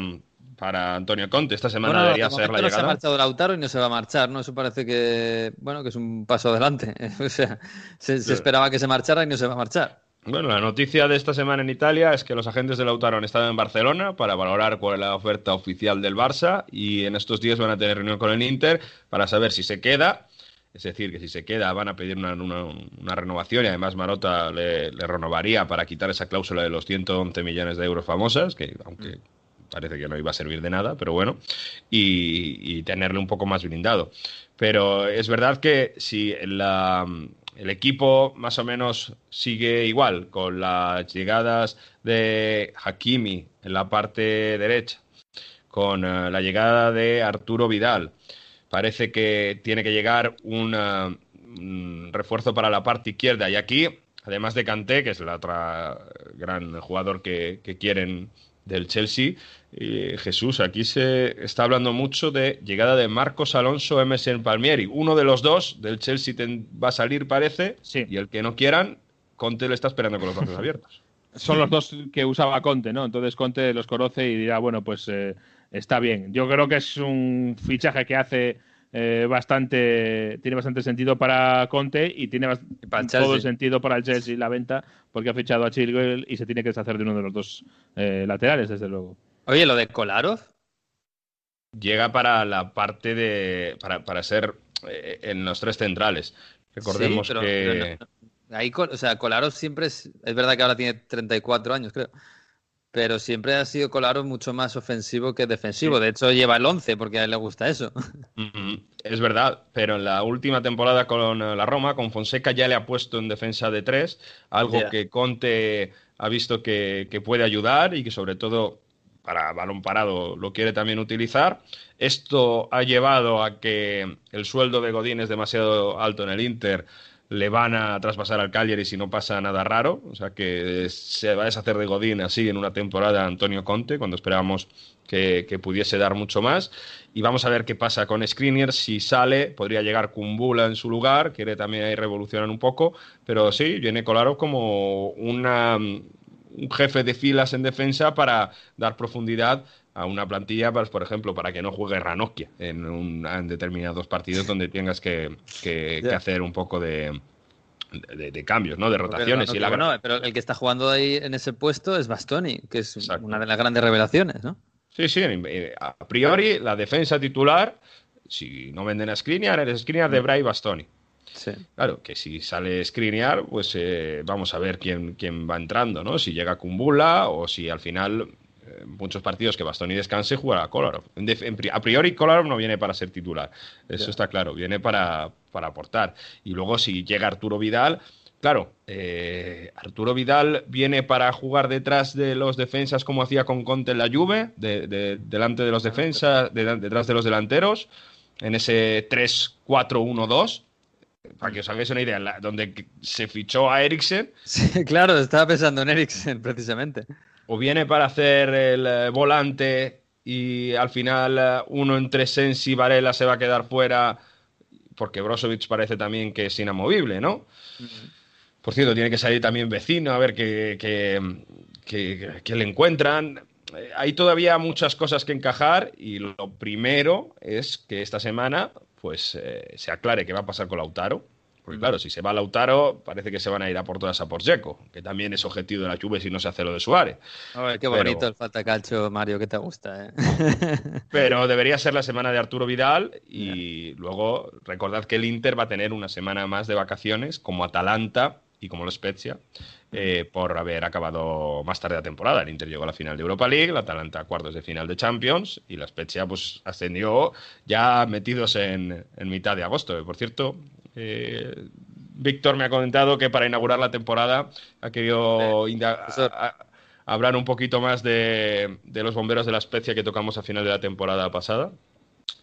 para Antonio Conte. Esta semana bueno, debería ser la no llegada. se ha marchado Lautaro y no se va a marchar, ¿no? Eso parece que, bueno, que es un paso adelante. o sea, se, se, esperaba que se marchara y no se va a marchar. Bueno, la noticia de esta semana en Italia es que los agentes de Lautaro han estado en Barcelona para valorar cuál es la oferta oficial del Barça y en estos días van a tener reunión con el Inter para saber si se queda. Es decir, que si se queda van a pedir una, una, una renovación y además Marota le, le, renovaría para quitar esa cláusula de los 111 millones de euros famosas, que aunque parece que no iba a servir de nada, pero bueno, y, y tenerle un poco más blindado. Pero es verdad que si la, el equipo más o menos sigue igual, con las llegadas de Hakimi en la parte derecha, con uh, la llegada de Arturo Vidal, parece que tiene que llegar un, uh, un refuerzo para la parte izquierda y aquí además de Kanté, que es el otro gran jugador que quieren del Chelsea. Y Jesús, aquí se está hablando mucho de llegada de Marcos Alonso, Emerson Palmieri. Uno de los dos del Chelsea va a salir, parece, sí. y el que no quieran, Conte lo está esperando con los brazos abiertos. Son los dos que usaba Conte, ¿no? Entonces Conte los conoce y dirá, bueno, pues eh, está bien. Yo creo que es un fichaje que hace eh, bastante tiene bastante sentido para Conte y tiene y todo el sentido para el Chelsea la venta porque ha fichado a Chilwell y se tiene que deshacer de uno de los dos eh, laterales desde luego. Oye lo de Kolarov llega para la parte de para, para ser eh, en los tres centrales. Recordemos sí, pero, que pero no, ahí o sea Kolarov siempre es es verdad que ahora tiene 34 años creo pero siempre ha sido Kolarov mucho más ofensivo que defensivo. De hecho, lleva el 11 porque a él le gusta eso. Es verdad, pero en la última temporada con la Roma, con Fonseca ya le ha puesto en defensa de tres, algo yeah. que Conte ha visto que, que, puede ayudar y que sobre todo para balón parado lo quiere también utilizar. Esto ha llevado a que el sueldo de Godín es demasiado alto en el Inter le van a traspasar al Cagliari si no pasa nada raro. O sea que se va a deshacer de Godín así en una temporada Antonio Conte, cuando esperábamos que, que, pudiese dar mucho más. Y vamos a ver qué pasa con Skriniar. Si sale, podría llegar Kumbula en su lugar, quiere también ahí revolucionar un poco. Pero sí, viene Colaro como una, un jefe de filas en defensa para dar profundidad a una plantilla, pues, por ejemplo, para que no juegue Ranocchia en, un, en determinados partidos donde tengas que, que, yeah. que hacer un poco de, de, de, cambios, ¿no? De rotaciones. Pero, y la... no, pero el que está jugando ahí en ese puesto es Bastoni, que es Exacto. una de las grandes revelaciones, ¿no? Sí, sí, a priori la defensa titular, si no venden a Skriniar, eres Skriniar de Bray Bastoni. Claro, que si sale Skriniar, pues eh, vamos a ver quién, quién va entrando, ¿no? Si llega Kumbula o si al final eh, muchos partidos que Bastoni descanse jugará a Kolarov. a priori Kolarov no viene para ser titular, eso está claro, viene para, para, aportar. Y luego si llega Arturo Vidal, claro, eh, Arturo Vidal viene para jugar detrás de los defensas como hacía con Conte en la Juve, de, delante de los defensas, detrás de los delanteros, en ese 3-4-1-2 para que os hagáis una idea, donde se fichó a Eriksen. Sí, claro, estaba pensando en Eriksen precisamente. O viene para hacer el eh, volante y al final eh, uno entre Sensi y Varela se va a quedar fuera porque Brozovic parece también que es inamovible, ¿no? Por cierto, tiene que salir también vecino a ver qué, qué, le encuentran. Eh, hay todavía muchas cosas que encajar y lo primero es que esta semana pues eh, se aclare qué va a pasar con Lautaro. Porque claro, si se va Lautaro, parece que se van a ir a por todas a por que también es objetivo de la Juve si no se hace lo de Suárez. qué bonito el falta calcio, Mario, que te gusta. ¿eh? pero debería ser la semana de Arturo Vidal y luego recordad que el Inter va a tener una semana más de vacaciones como Atalanta y como lo Spezia eh, por haber acabado más tarde la temporada. El Inter llegó a la final de Europa League, la Atalanta a cuartos de final de Champions y la Spezia pues ascendió ya metidos en, mitad de agosto. Por cierto, eh, Víctor me ha comentado que para inaugurar la temporada ha querido hablar un poquito más de, de, los bomberos de la Spezia que tocamos a final de la temporada pasada.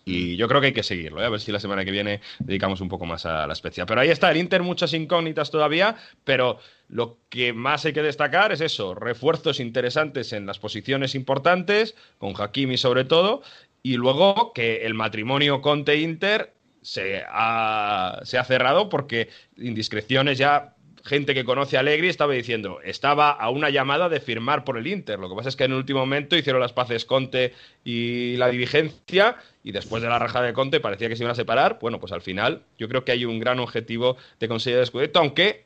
Y yo creo que hay que seguirlo, ¿eh? a ver si la semana que viene dedicamos un poco más a la especia. Pero ahí está, el Inter, muchas incógnitas todavía, pero lo que más hay que destacar es eso, refuerzos interesantes en las posiciones importantes, con Hakimi sobre todo, y luego que el matrimonio Conte-Inter se ha, se ha cerrado porque indiscreciones ya gente que conoce a Allegri estaba diciendo, estaba a una llamada de firmar por el Inter. Lo que pasa es que en el último momento hicieron las paces Conte y la dirigencia y después de la raja de Conte parecía que se iban a separar. Bueno, pues al final yo creo que hay un gran objetivo de conseguir el Scudetto, aunque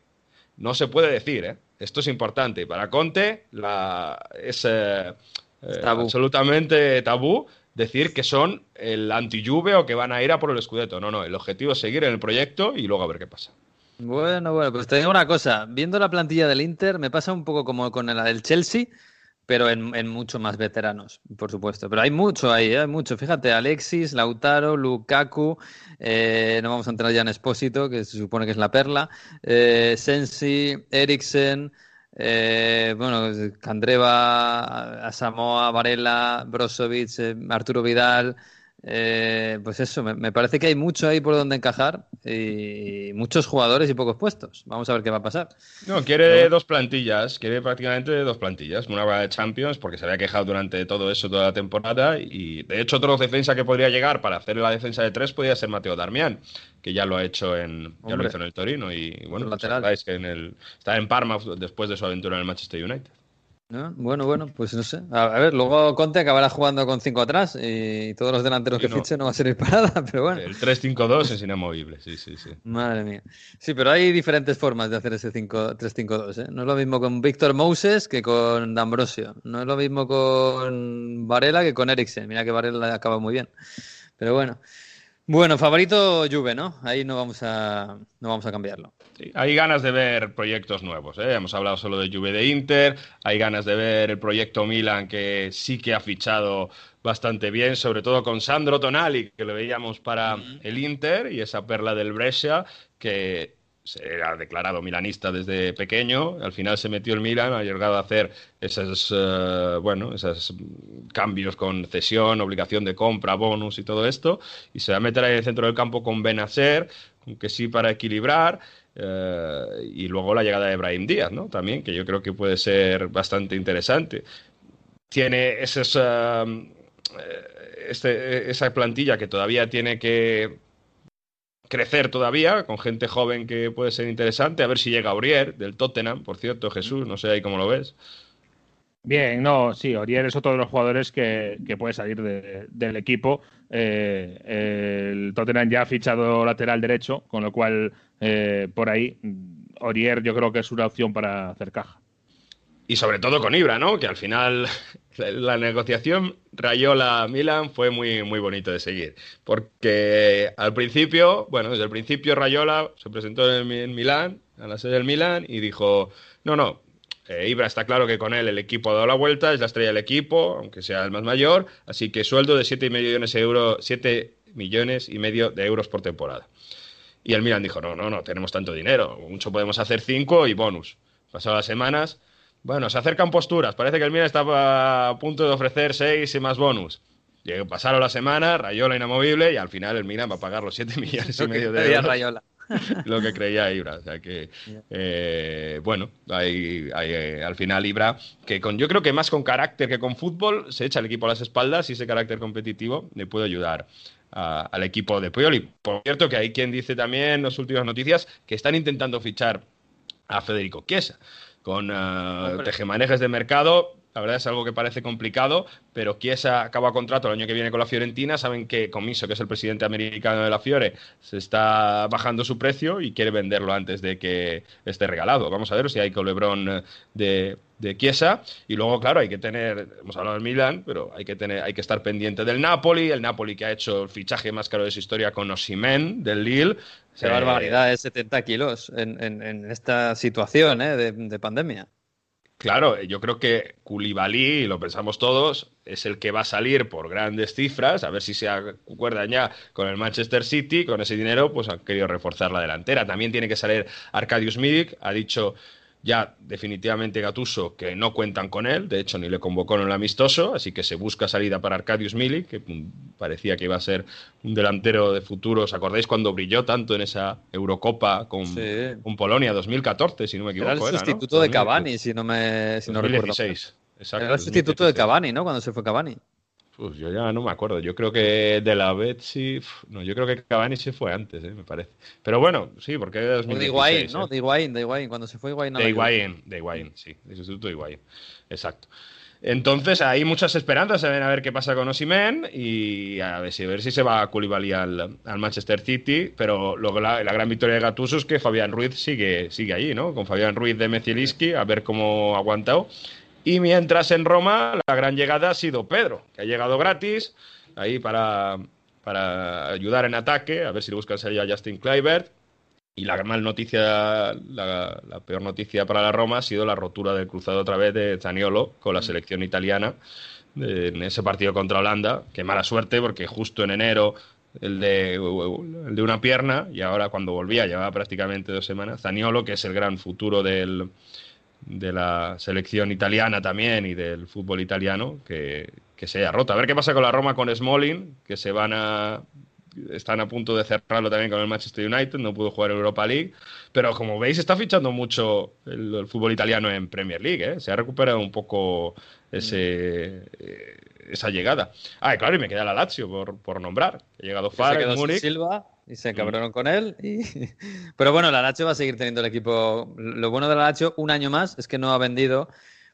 no se puede decir, ¿eh? Esto es importante. Para Conte la, es eh, eh, absolutamente tabú decir que son el anti-Juve o que van a ir a por el Scudetto. No, no, el objetivo es seguir en el proyecto y luego a ver qué pasa. Bueno, bueno, pues te digo una cosa. Viendo la plantilla del Inter, me pasa un poco como con la del Chelsea, pero en, en mucho más veteranos, por supuesto. Pero hay mucho ahí, ¿eh? hay mucho. Fíjate, Alexis, Lautaro, Lukaku, eh, no vamos a entrar ya en Espósito, que se supone que es la perla, eh, Sensi, Eriksen, eh, bueno, Candreva, Asamoa, Varela, Brozovic, Arturo Vidal, eh, pues eso, me, parece que hay mucho ahí por donde encajar y muchos jugadores y pocos puestos. Vamos a ver qué va a pasar. No, quiere dos plantillas, quiere prácticamente dos plantillas. Una de Champions, porque se había quejado durante todo eso, toda la temporada. Y de hecho, otro defensa que podría llegar para hacer la defensa de tres podría ser Mateo Darmian, que ya lo ha hecho en, ya lo hizo en el Torino. Y bueno, pues, que en el, está en Parma después de su aventura en el Manchester United. Bueno, bueno, pues no sé. A, ver, luego Conte acabará jugando con 5 atrás y todos los delanteros que fiche no va a ser parada, pero bueno. El 3-5-2 es inamovible, sí, sí, sí. Madre mía. Sí, pero hay diferentes formas de hacer ese 3-5-2. ¿eh? No es lo mismo con Víctor Moses que con D'Ambrosio. No es lo mismo con Varela que con Eriksen. Mira que Varela acaba muy bien. Pero bueno. Bueno, favorito Juve, ¿no? Ahí no vamos a, no vamos a cambiarlo. Hay ganas de ver proyectos nuevos. ¿eh? Hemos hablado solo de Juve de Inter. Hay ganas de ver el proyecto Milan, que sí que ha fichado bastante bien, sobre todo con Sandro Tonali, que lo veíamos para el Inter, y esa perla del Brescia, que se ha declarado milanista desde pequeño, al final se metió el Milan, ha llegado a hacer esos, eh, bueno, esos cambios con cesión, obligación de compra, bonus y todo esto, y se va a meter ahí en el centro del campo con Benacer, que sí para equilibrar, eh, y luego la llegada de Brahim Díaz, ¿no? También, que yo creo que puede ser bastante interesante. Tiene esos, eh, este, esa plantilla que todavía tiene que crecer todavía, con gente joven que puede ser interesante. A ver si llega Aurier, del Tottenham, por cierto, Jesús, no sé ahí cómo lo ves. Bien, no, sí, Aurier es otro de los jugadores que, puede salir del equipo. Eh, el Tottenham ya ha fichado lateral derecho, con lo cual eh, por ahí Aurier yo creo que es una opción para hacer caja. Y sobre todo con Ibra, ¿no? Que al final la negociación Rayola-Milan fue muy, muy bonito de seguir. Porque al principio, bueno, desde el principio Rayola se presentó en, en Milán, a la sede del Milan, y dijo, no, no, eh, Ibra está claro que con él el equipo ha dado la vuelta, es la estrella del equipo, aunque sea el más mayor, así que sueldo de 7 millones, de euros, 7 millones y medio de euros por temporada. Y el Milan dijo, no, no, no, tenemos tanto dinero, mucho podemos hacer 5 y bonus. Pasadas las semanas, bueno, se acercan posturas, parece que el Milan está a punto de ofrecer 6 y más bonus. Pasaron las semanas, Rayola inamovible y al final el Milan va a pagar los 7 millones y medio de euros. Rayola. lo que creía Ibra. O sea que, eh, bueno, hay, eh, al final Ibra, que con, yo creo que más con carácter que con fútbol, se echa el equipo a las espaldas y ese carácter competitivo le puede ayudar al equipo de Puyol. Y por cierto, que hay quien dice también en las últimas noticias que están intentando fichar a Federico Chiesa con uh, tejemanejes de mercado la verdad es algo que parece complicado, pero Chiesa acaba contrato el año que viene con la Fiorentina. Saben que Comiso, que es el presidente americano de la Fiore, se está bajando su precio y quiere venderlo antes de que esté regalado. Vamos a ver si hay eh, de, de Chiesa. Y luego, claro, hay que tener, hemos hablado del Milan, pero hay que, tener, hay que estar pendiente del Napoli. El Napoli que ha hecho el fichaje más caro de su historia con Osimen del Lille. Qué barbaridad, es 70 kilos en, esta situación ¿eh? de pandemia. Claro, yo creo que Koulibaly, lo pensamos todos, es el que va a salir por grandes cifras, a ver si se acuerdan ya con el Manchester City, con ese dinero, pues han querido reforzar la delantera. También tiene que salir Arcadius Milik, ha dicho ya definitivamente Gatuso que no cuentan con él, de hecho ni le convocó en el amistoso, así que se busca salida para Arcadius Milik, que mm, parecía que iba a ser un delantero de futuro. ¿Os acordáis cuando brilló tanto en esa Eurocopa con, Polonia 2014, si no me equivoco? Era el sustituto de Cavani, si no me si no recuerdo. Exacto, era el sustituto de Cavani, ¿no? Cuando se fue Cavani. Pues yo ya no me acuerdo. Yo creo que de la Betsy. No, yo creo que Cavani se fue antes, ¿eh? me parece. Pero bueno, sí, porque de 2016. De Higuaín, ¿no? ¿eh? De Higuaín, de Higuaín. Cuando se fue Higuaín. De Higuaín, de Higuaín, sí. De sustituto de Higuaín. Exacto. Entonces hay muchas esperanzas se ven a ver qué pasa con Osimen y a ver si, a ver si se va a Koulibaly al, al Manchester City, pero la, la, gran victoria de Gattuso es que Fabián Ruiz sigue, sigue allí, ¿no? Con Fabián Ruiz de Mecieliski, a ver cómo ha aguantado. Y mientras en Roma la gran llegada ha sido Pedro, que ha llegado gratis, ahí para, para ayudar en ataque, a ver si le buscan salir a Justin Kluivert. Y la mal noticia, la, peor noticia para la Roma ha sido la rotura del cruzado otra vez de Zaniolo con la selección italiana en ese partido contra Holanda. Qué mala suerte porque justo en enero el de, el de una pierna y ahora cuando volvía llevaba prácticamente dos semanas. Zaniolo, que es el gran futuro del, de la selección italiana también y del fútbol italiano que, se haya roto. A ver qué pasa con la Roma con Smalling, que se van a están a punto de cerrarlo también con el Manchester United, no pudo jugar Europa League, pero como veis está fichando mucho el, fútbol italiano en Premier League, ¿eh? se ha recuperado un poco ese, eh, esa llegada. Ah, claro, y me queda la Lazio por, por nombrar. He llegado Far. Silva y se acabaron con él. Y... Pero bueno, la Lazio va a seguir teniendo el equipo. Lo bueno de la Lazio, un año más, es que no ha vendido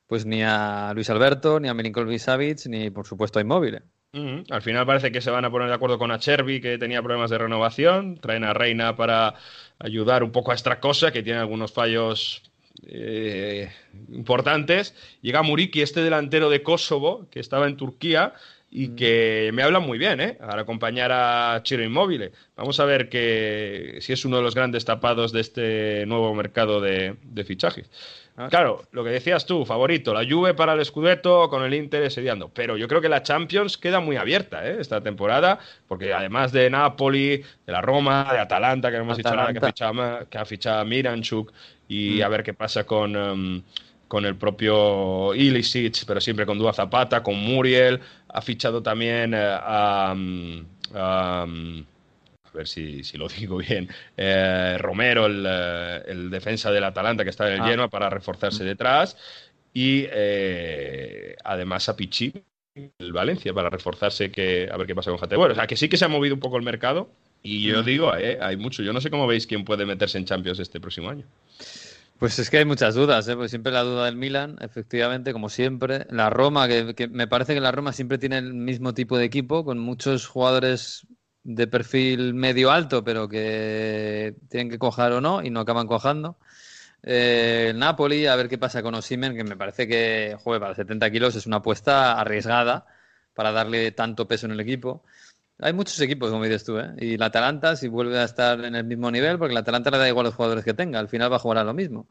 pues ni a Luis Alberto, ni a Milinkovic Savic, ni por supuesto a Immobile. Al final parece que se van a poner de acuerdo con Achervi, que tenía problemas de renovación. Traen a Reina para ayudar un poco a esta cosa, que tiene algunos fallos eh, importantes. Llega Muriki, este delantero de Kosovo, que estaba en Turquía y mm. que me habla muy bien, ¿eh? Para acompañar a Chiro Inmóvil. Vamos a ver que, si es uno de los grandes tapados de este nuevo mercado de, de fichajes. Ah. Claro, lo que decías tú, favorito, la Juve para el Scudetto con el Inter sediando. Pero yo creo que la Champions queda muy abierta ¿eh? esta temporada, porque además de Napoli, de la Roma, de Atalanta, que no hemos dicho nada, que ha fichado, que ha fichado Miranchuk, y mm. a ver qué pasa con, um, con el propio Ilicic, pero siempre con Dua Zapata, con Muriel. Ha fichado también eh, a. Um, um, a ver si, lo digo bien, eh, Romero, eh, el, defensa del Atalanta que está en el ah. Genoa para reforzarse detrás y eh, además a Pichi, el Valencia, para reforzarse que a ver qué pasa con Jate. Bueno, o sea que sí que se ha movido un poco el mercado y yo mm. digo, hay mucho. Yo no sé cómo veis quién puede meterse en Champions este próximo año. Pues es que hay muchas dudas, ¿eh? Pues siempre la duda del Milan, efectivamente, como siempre. La Roma, que, me parece que la Roma siempre tiene el mismo tipo de equipo, con muchos jugadores de perfil medio alto, pero que tienen que cojar o no y no acaban cojando. eh, Napoli, a ver qué pasa con Osimen, que me parece que juega para 70 kilos es una apuesta arriesgada para darle tanto peso en el equipo. Hay muchos equipos, como dices tú, ¿eh? y la Atalanta, si vuelve a estar en el mismo nivel, porque la Atalanta le da igual los jugadores que tenga, al final va a jugar a lo mismo.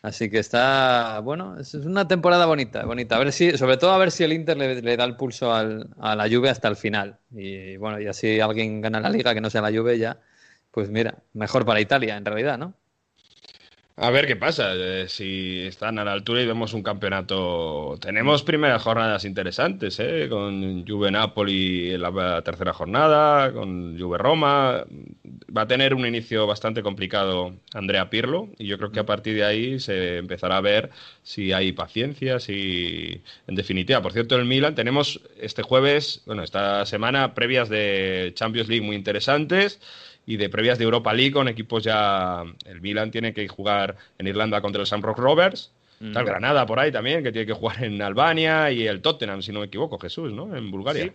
Así que está, bueno, es una temporada bonita, bonita. A ver si, sobre todo a ver si el Inter le, da el pulso al, a la Juve hasta el final. Y bueno, y así alguien gana la liga que no sea la Juve ya, pues mira, mejor para Italia en realidad, ¿no? A ver qué pasa, eh, si están a la altura y vemos un campeonato. Tenemos primeras jornadas interesantes, ¿eh? con Juve Napoli en la tercera jornada, con Juve Roma. Va a tener un inicio bastante complicado Andrea Pirlo y yo creo que a partir de ahí se empezará a ver si hay paciencia, si. En definitiva, por cierto, el Milan tenemos este jueves, bueno, esta semana previas de Champions League muy interesantes y de previas de Europa League con equipos ya. El Milan tiene que jugar en Irlanda contra el Shamrock Rovers. Está el Granada por ahí también, que tiene que jugar en Albania y el Tottenham, si no me equivoco, Jesús, ¿no? En Bulgaria.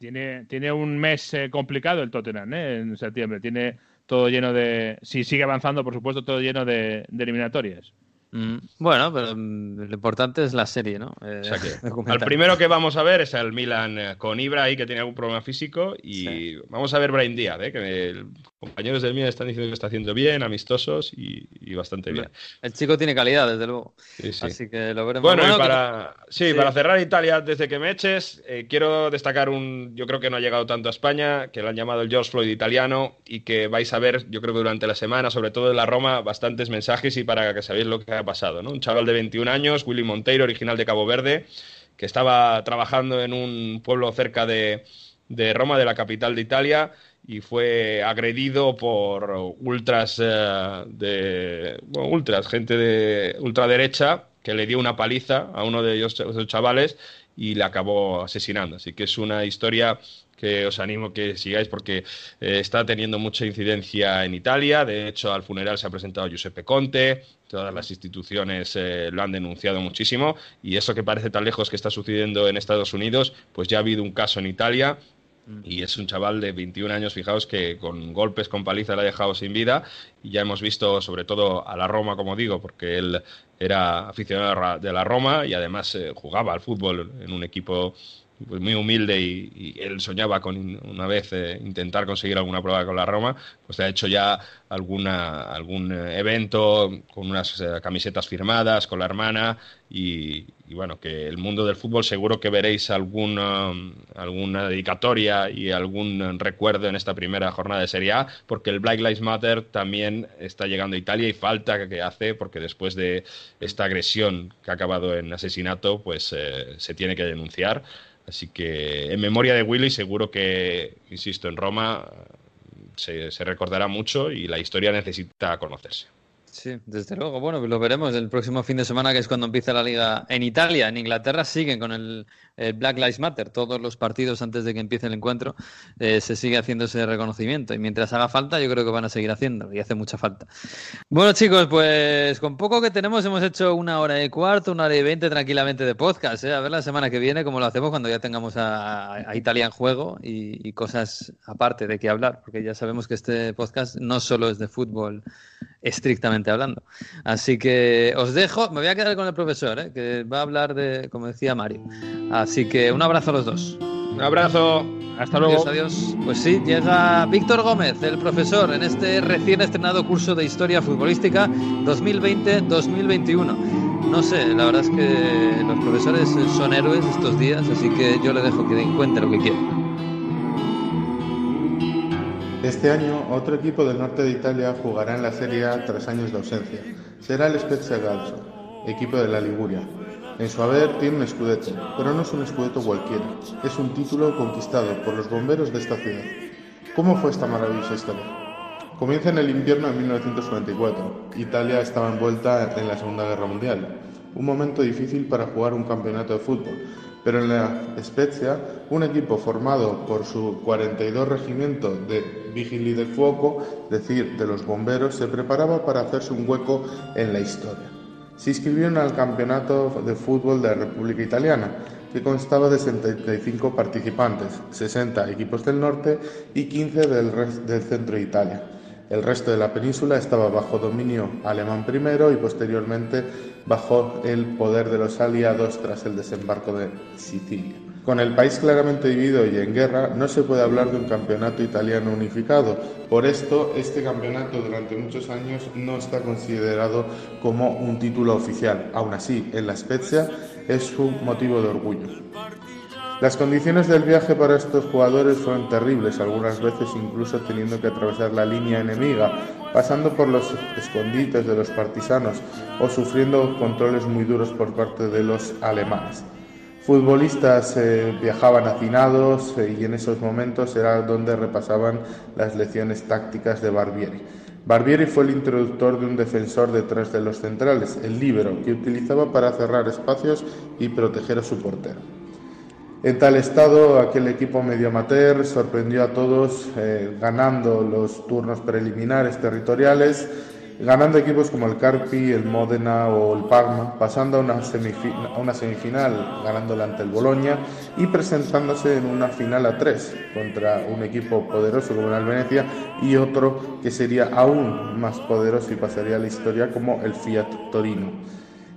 Tiene, tiene un mes eh, complicado el Tottenham, ¿eh? En septiembre. Tiene todo lleno de. Si sigue avanzando, por supuesto, todo lleno de eliminatorias. Mm, bueno, pero mm, lo importante es la serie, ¿no? Eh, al primero que vamos a ver es el Milan eh, con Ibra ahí que tiene algún problema físico y vamos a ver Brian Díaz, ¿eh? que los compañeros del Milan están diciendo que está haciendo bien, amistosos y, bastante bien. El chico tiene calidad, desde luego. Así que lo veremos. Bueno, y para, sí, para cerrar Italia, desde que me eches, eh, quiero destacar un, yo creo que no ha llegado tanto a España, que lo han llamado el George Floyd italiano y que vais a ver, yo creo que durante la semana, sobre todo en la Roma, bastantes mensajes y para que sabéis lo que ha pasado, ¿no? Un chaval de 21 años, Willy Monteiro, original de Cabo Verde, que estaba trabajando en un pueblo cerca de, Roma, de la capital de Italia, y fue agredido por ultras eh, de ultras, gente de ultraderecha que le dio una paliza a uno de ellos, esos chavales y le acabó asesinando. Así que es una historia que os animo que sigáis porque eh, está teniendo mucha incidencia en Italia. De hecho, al funeral se ha presentado Giuseppe Conte, todas las instituciones eh, lo han denunciado muchísimo y eso que parece tan lejos que está sucediendo en Estados Unidos, pues ya ha habido un caso en Italia y es un chaval de 21 años, fijaos, que con golpes, con paliza le ha dejado sin vida. Y ya hemos visto, sobre todo, a la Roma, como digo, porque él era aficionado de la Roma y además eh, jugaba al fútbol en un equipo pues muy humilde y, él soñaba con una vez eh, intentar conseguir alguna prueba con la Roma, pues ha hecho ya alguna, algún eh, evento con unas eh, camisetas firmadas con la hermana y, bueno, que el mundo del fútbol seguro que veréis alguna, alguna dedicatoria y algún recuerdo en esta primera jornada de Serie A, porque el Black Lives Matter también está llegando a Italia y falta que hace, porque después de esta agresión que ha acabado en asesinato, pues se tiene que denunciar. Así que en memoria de Willy seguro que, insisto, en Roma se, se recordará mucho y la historia necesita conocerse. Sí, desde luego. Bueno, lo veremos el próximo fin de semana, que es cuando empieza la liga en Italia. En Inglaterra siguen con el, Black Lives Matter. Todos los partidos antes de que empiece el encuentro eh, se sigue haciendo ese reconocimiento. Y mientras haga falta, yo creo que van a seguir haciendo. Y hace mucha falta. Bueno, chicos, pues con poco que tenemos hemos hecho una hora y cuarto, una hora y veinte tranquilamente de podcast. ¿eh? A ver la semana que viene cómo lo hacemos cuando ya tengamos a, Italia en juego y, cosas aparte de qué hablar. Porque ya sabemos que este podcast no solo es de fútbol estrictamente hablando. Así que os dejo, me voy a quedar con el profesor, ¿eh? que va a hablar de, como decía Mario. Que un abrazo a los dos. Un abrazo. Hasta luego. Adiós, Pues sí, llega Víctor Gómez, el profesor, en este recién estrenado curso de Historia Futbolística 2020-2021. No sé, la verdad es que los profesores son héroes estos días, así que yo le dejo que den cuenta lo que quiera. Este año, otro equipo del norte de Italia jugará en la Serie A tras años de ausencia. Será el Spezia Calcio, equipo de la Liguria. En su haber tiene un escudeto, pero no es un escudeto cualquiera. Es un título conquistado por los bomberos de esta ciudad. ¿Cómo fue esta maravillosa historia? Comienza en el invierno de 1944. Italia estaba envuelta en la Segunda Guerra Mundial. Un momento difícil para jugar un campeonato de fútbol, pero en la Spezia, un equipo formado por su 42 regimiento de vigili del fuoco, es decir, de los bomberos, se preparaba para hacerse un hueco en la historia. Se inscribieron al Campeonato de Fútbol de la República Italiana, que constaba de 75 participantes, 60 equipos del norte y 15 del, del centro de Italia. El resto de la península estaba bajo dominio alemán primero y posteriormente bajo el poder de los aliados tras el desembarco de Sicilia. Con el país claramente dividido y en guerra, no se puede hablar de un campeonato italiano unificado. Por esto, este campeonato durante muchos años no está considerado como un título oficial. Aún así, en la Spezia es un motivo de orgullo. Las condiciones del viaje para estos jugadores fueron terribles, algunas veces incluso teniendo que atravesar la línea enemiga, pasando por los escondites de los partisanos o sufriendo controles muy duros por parte de los alemanes. Futbolistas eh, viajaban hacinados eh, y en esos momentos era donde repasaban las lecciones tácticas de Barbieri. Barbieri fue el introductor de un defensor detrás de los centrales, el líbero, que utilizaba para cerrar espacios y proteger a su portero. En tal estado, aquel equipo medio amateur sorprendió a todos eh, ganando los turnos preliminares territoriales, ganando equipos como el Carpi, el Modena o el Parma, pasando a una, semifinal ganándola ante el Boloña y presentándose en una final a tres contra un equipo poderoso como el Venecia y otro que sería aún más poderoso y pasaría a la historia como el Fiat Torino.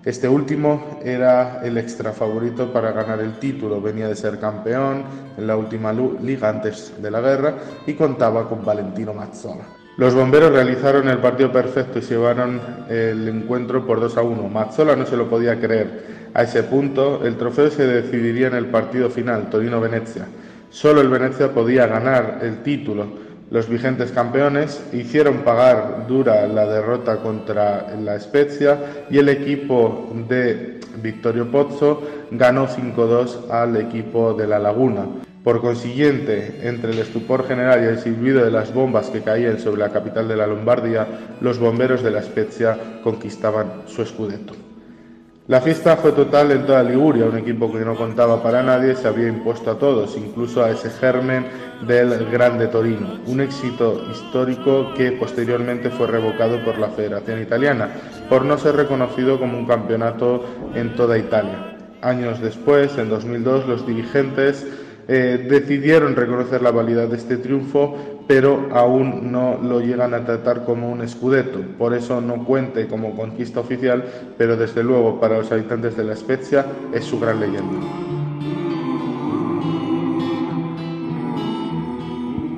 Este último era el extra favorito para ganar el título, venía de ser campeón en la última liga antes de la guerra y contaba con Valentino Mazzola. Los bomberos realizaron el partido perfecto y se llevaron el encuentro por 2 a 1. Mazzola no se lo podía creer. A ese punto, el trofeo se decidiría en el partido final, Torino-Venecia. Solo el Venecia podía ganar el título los vigentes campeones hicieron pagar dura la derrota contra la Spezia y el equipo de Victorio Pozzo ganó 5-2 al equipo de La Laguna. Por consiguiente, entre el estupor general y el silbido de las bombas que caían sobre la capital de la Lombardía, los bomberos de la Spezia conquistaban su escudeto. La fiesta fue total en toda Liguria, un equipo que no contaba para nadie se había impuesto a todos, incluso a ese germen del Grande Torino, un éxito histórico que posteriormente fue revocado por la Federación Italiana por no ser reconocido como un campeonato en toda Italia. Años después, en 2002, los dirigentes eh, decidieron reconocer la validad de este triunfo, pero aún no lo llegan a tratar como un escudeto. Por eso no cuente como conquista oficial, pero desde luego para los habitantes de la Spezia es su gran leyenda.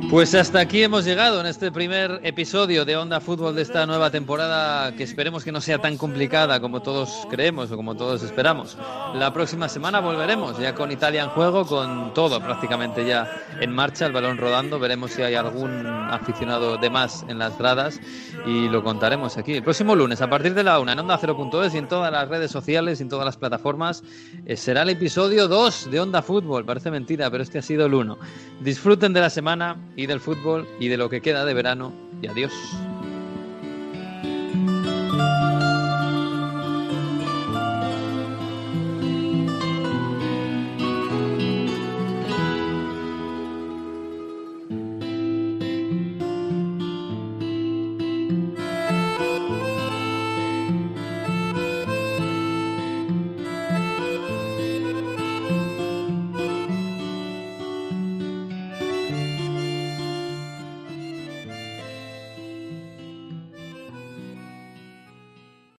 Pues hasta aquí hemos llegado en este primer episodio de Onda Fútbol de esta nueva temporada que esperemos que no sea tan complicada como todos creemos o como todos esperamos. La próxima semana volveremos ya con Italia en juego, con todo prácticamente ya en marcha, el balón rodando. Veremos si hay algún aficionado de más en las gradas y lo contaremos aquí. El próximo lunes a partir de la una en Onda 0.es y en todas las redes sociales y en todas las plataformas eh, será el episodio 2 de Onda Fútbol. Parece mentira, pero este ha sido el 1. Disfruten de la semana y del fútbol y de lo que queda de verano y adiós.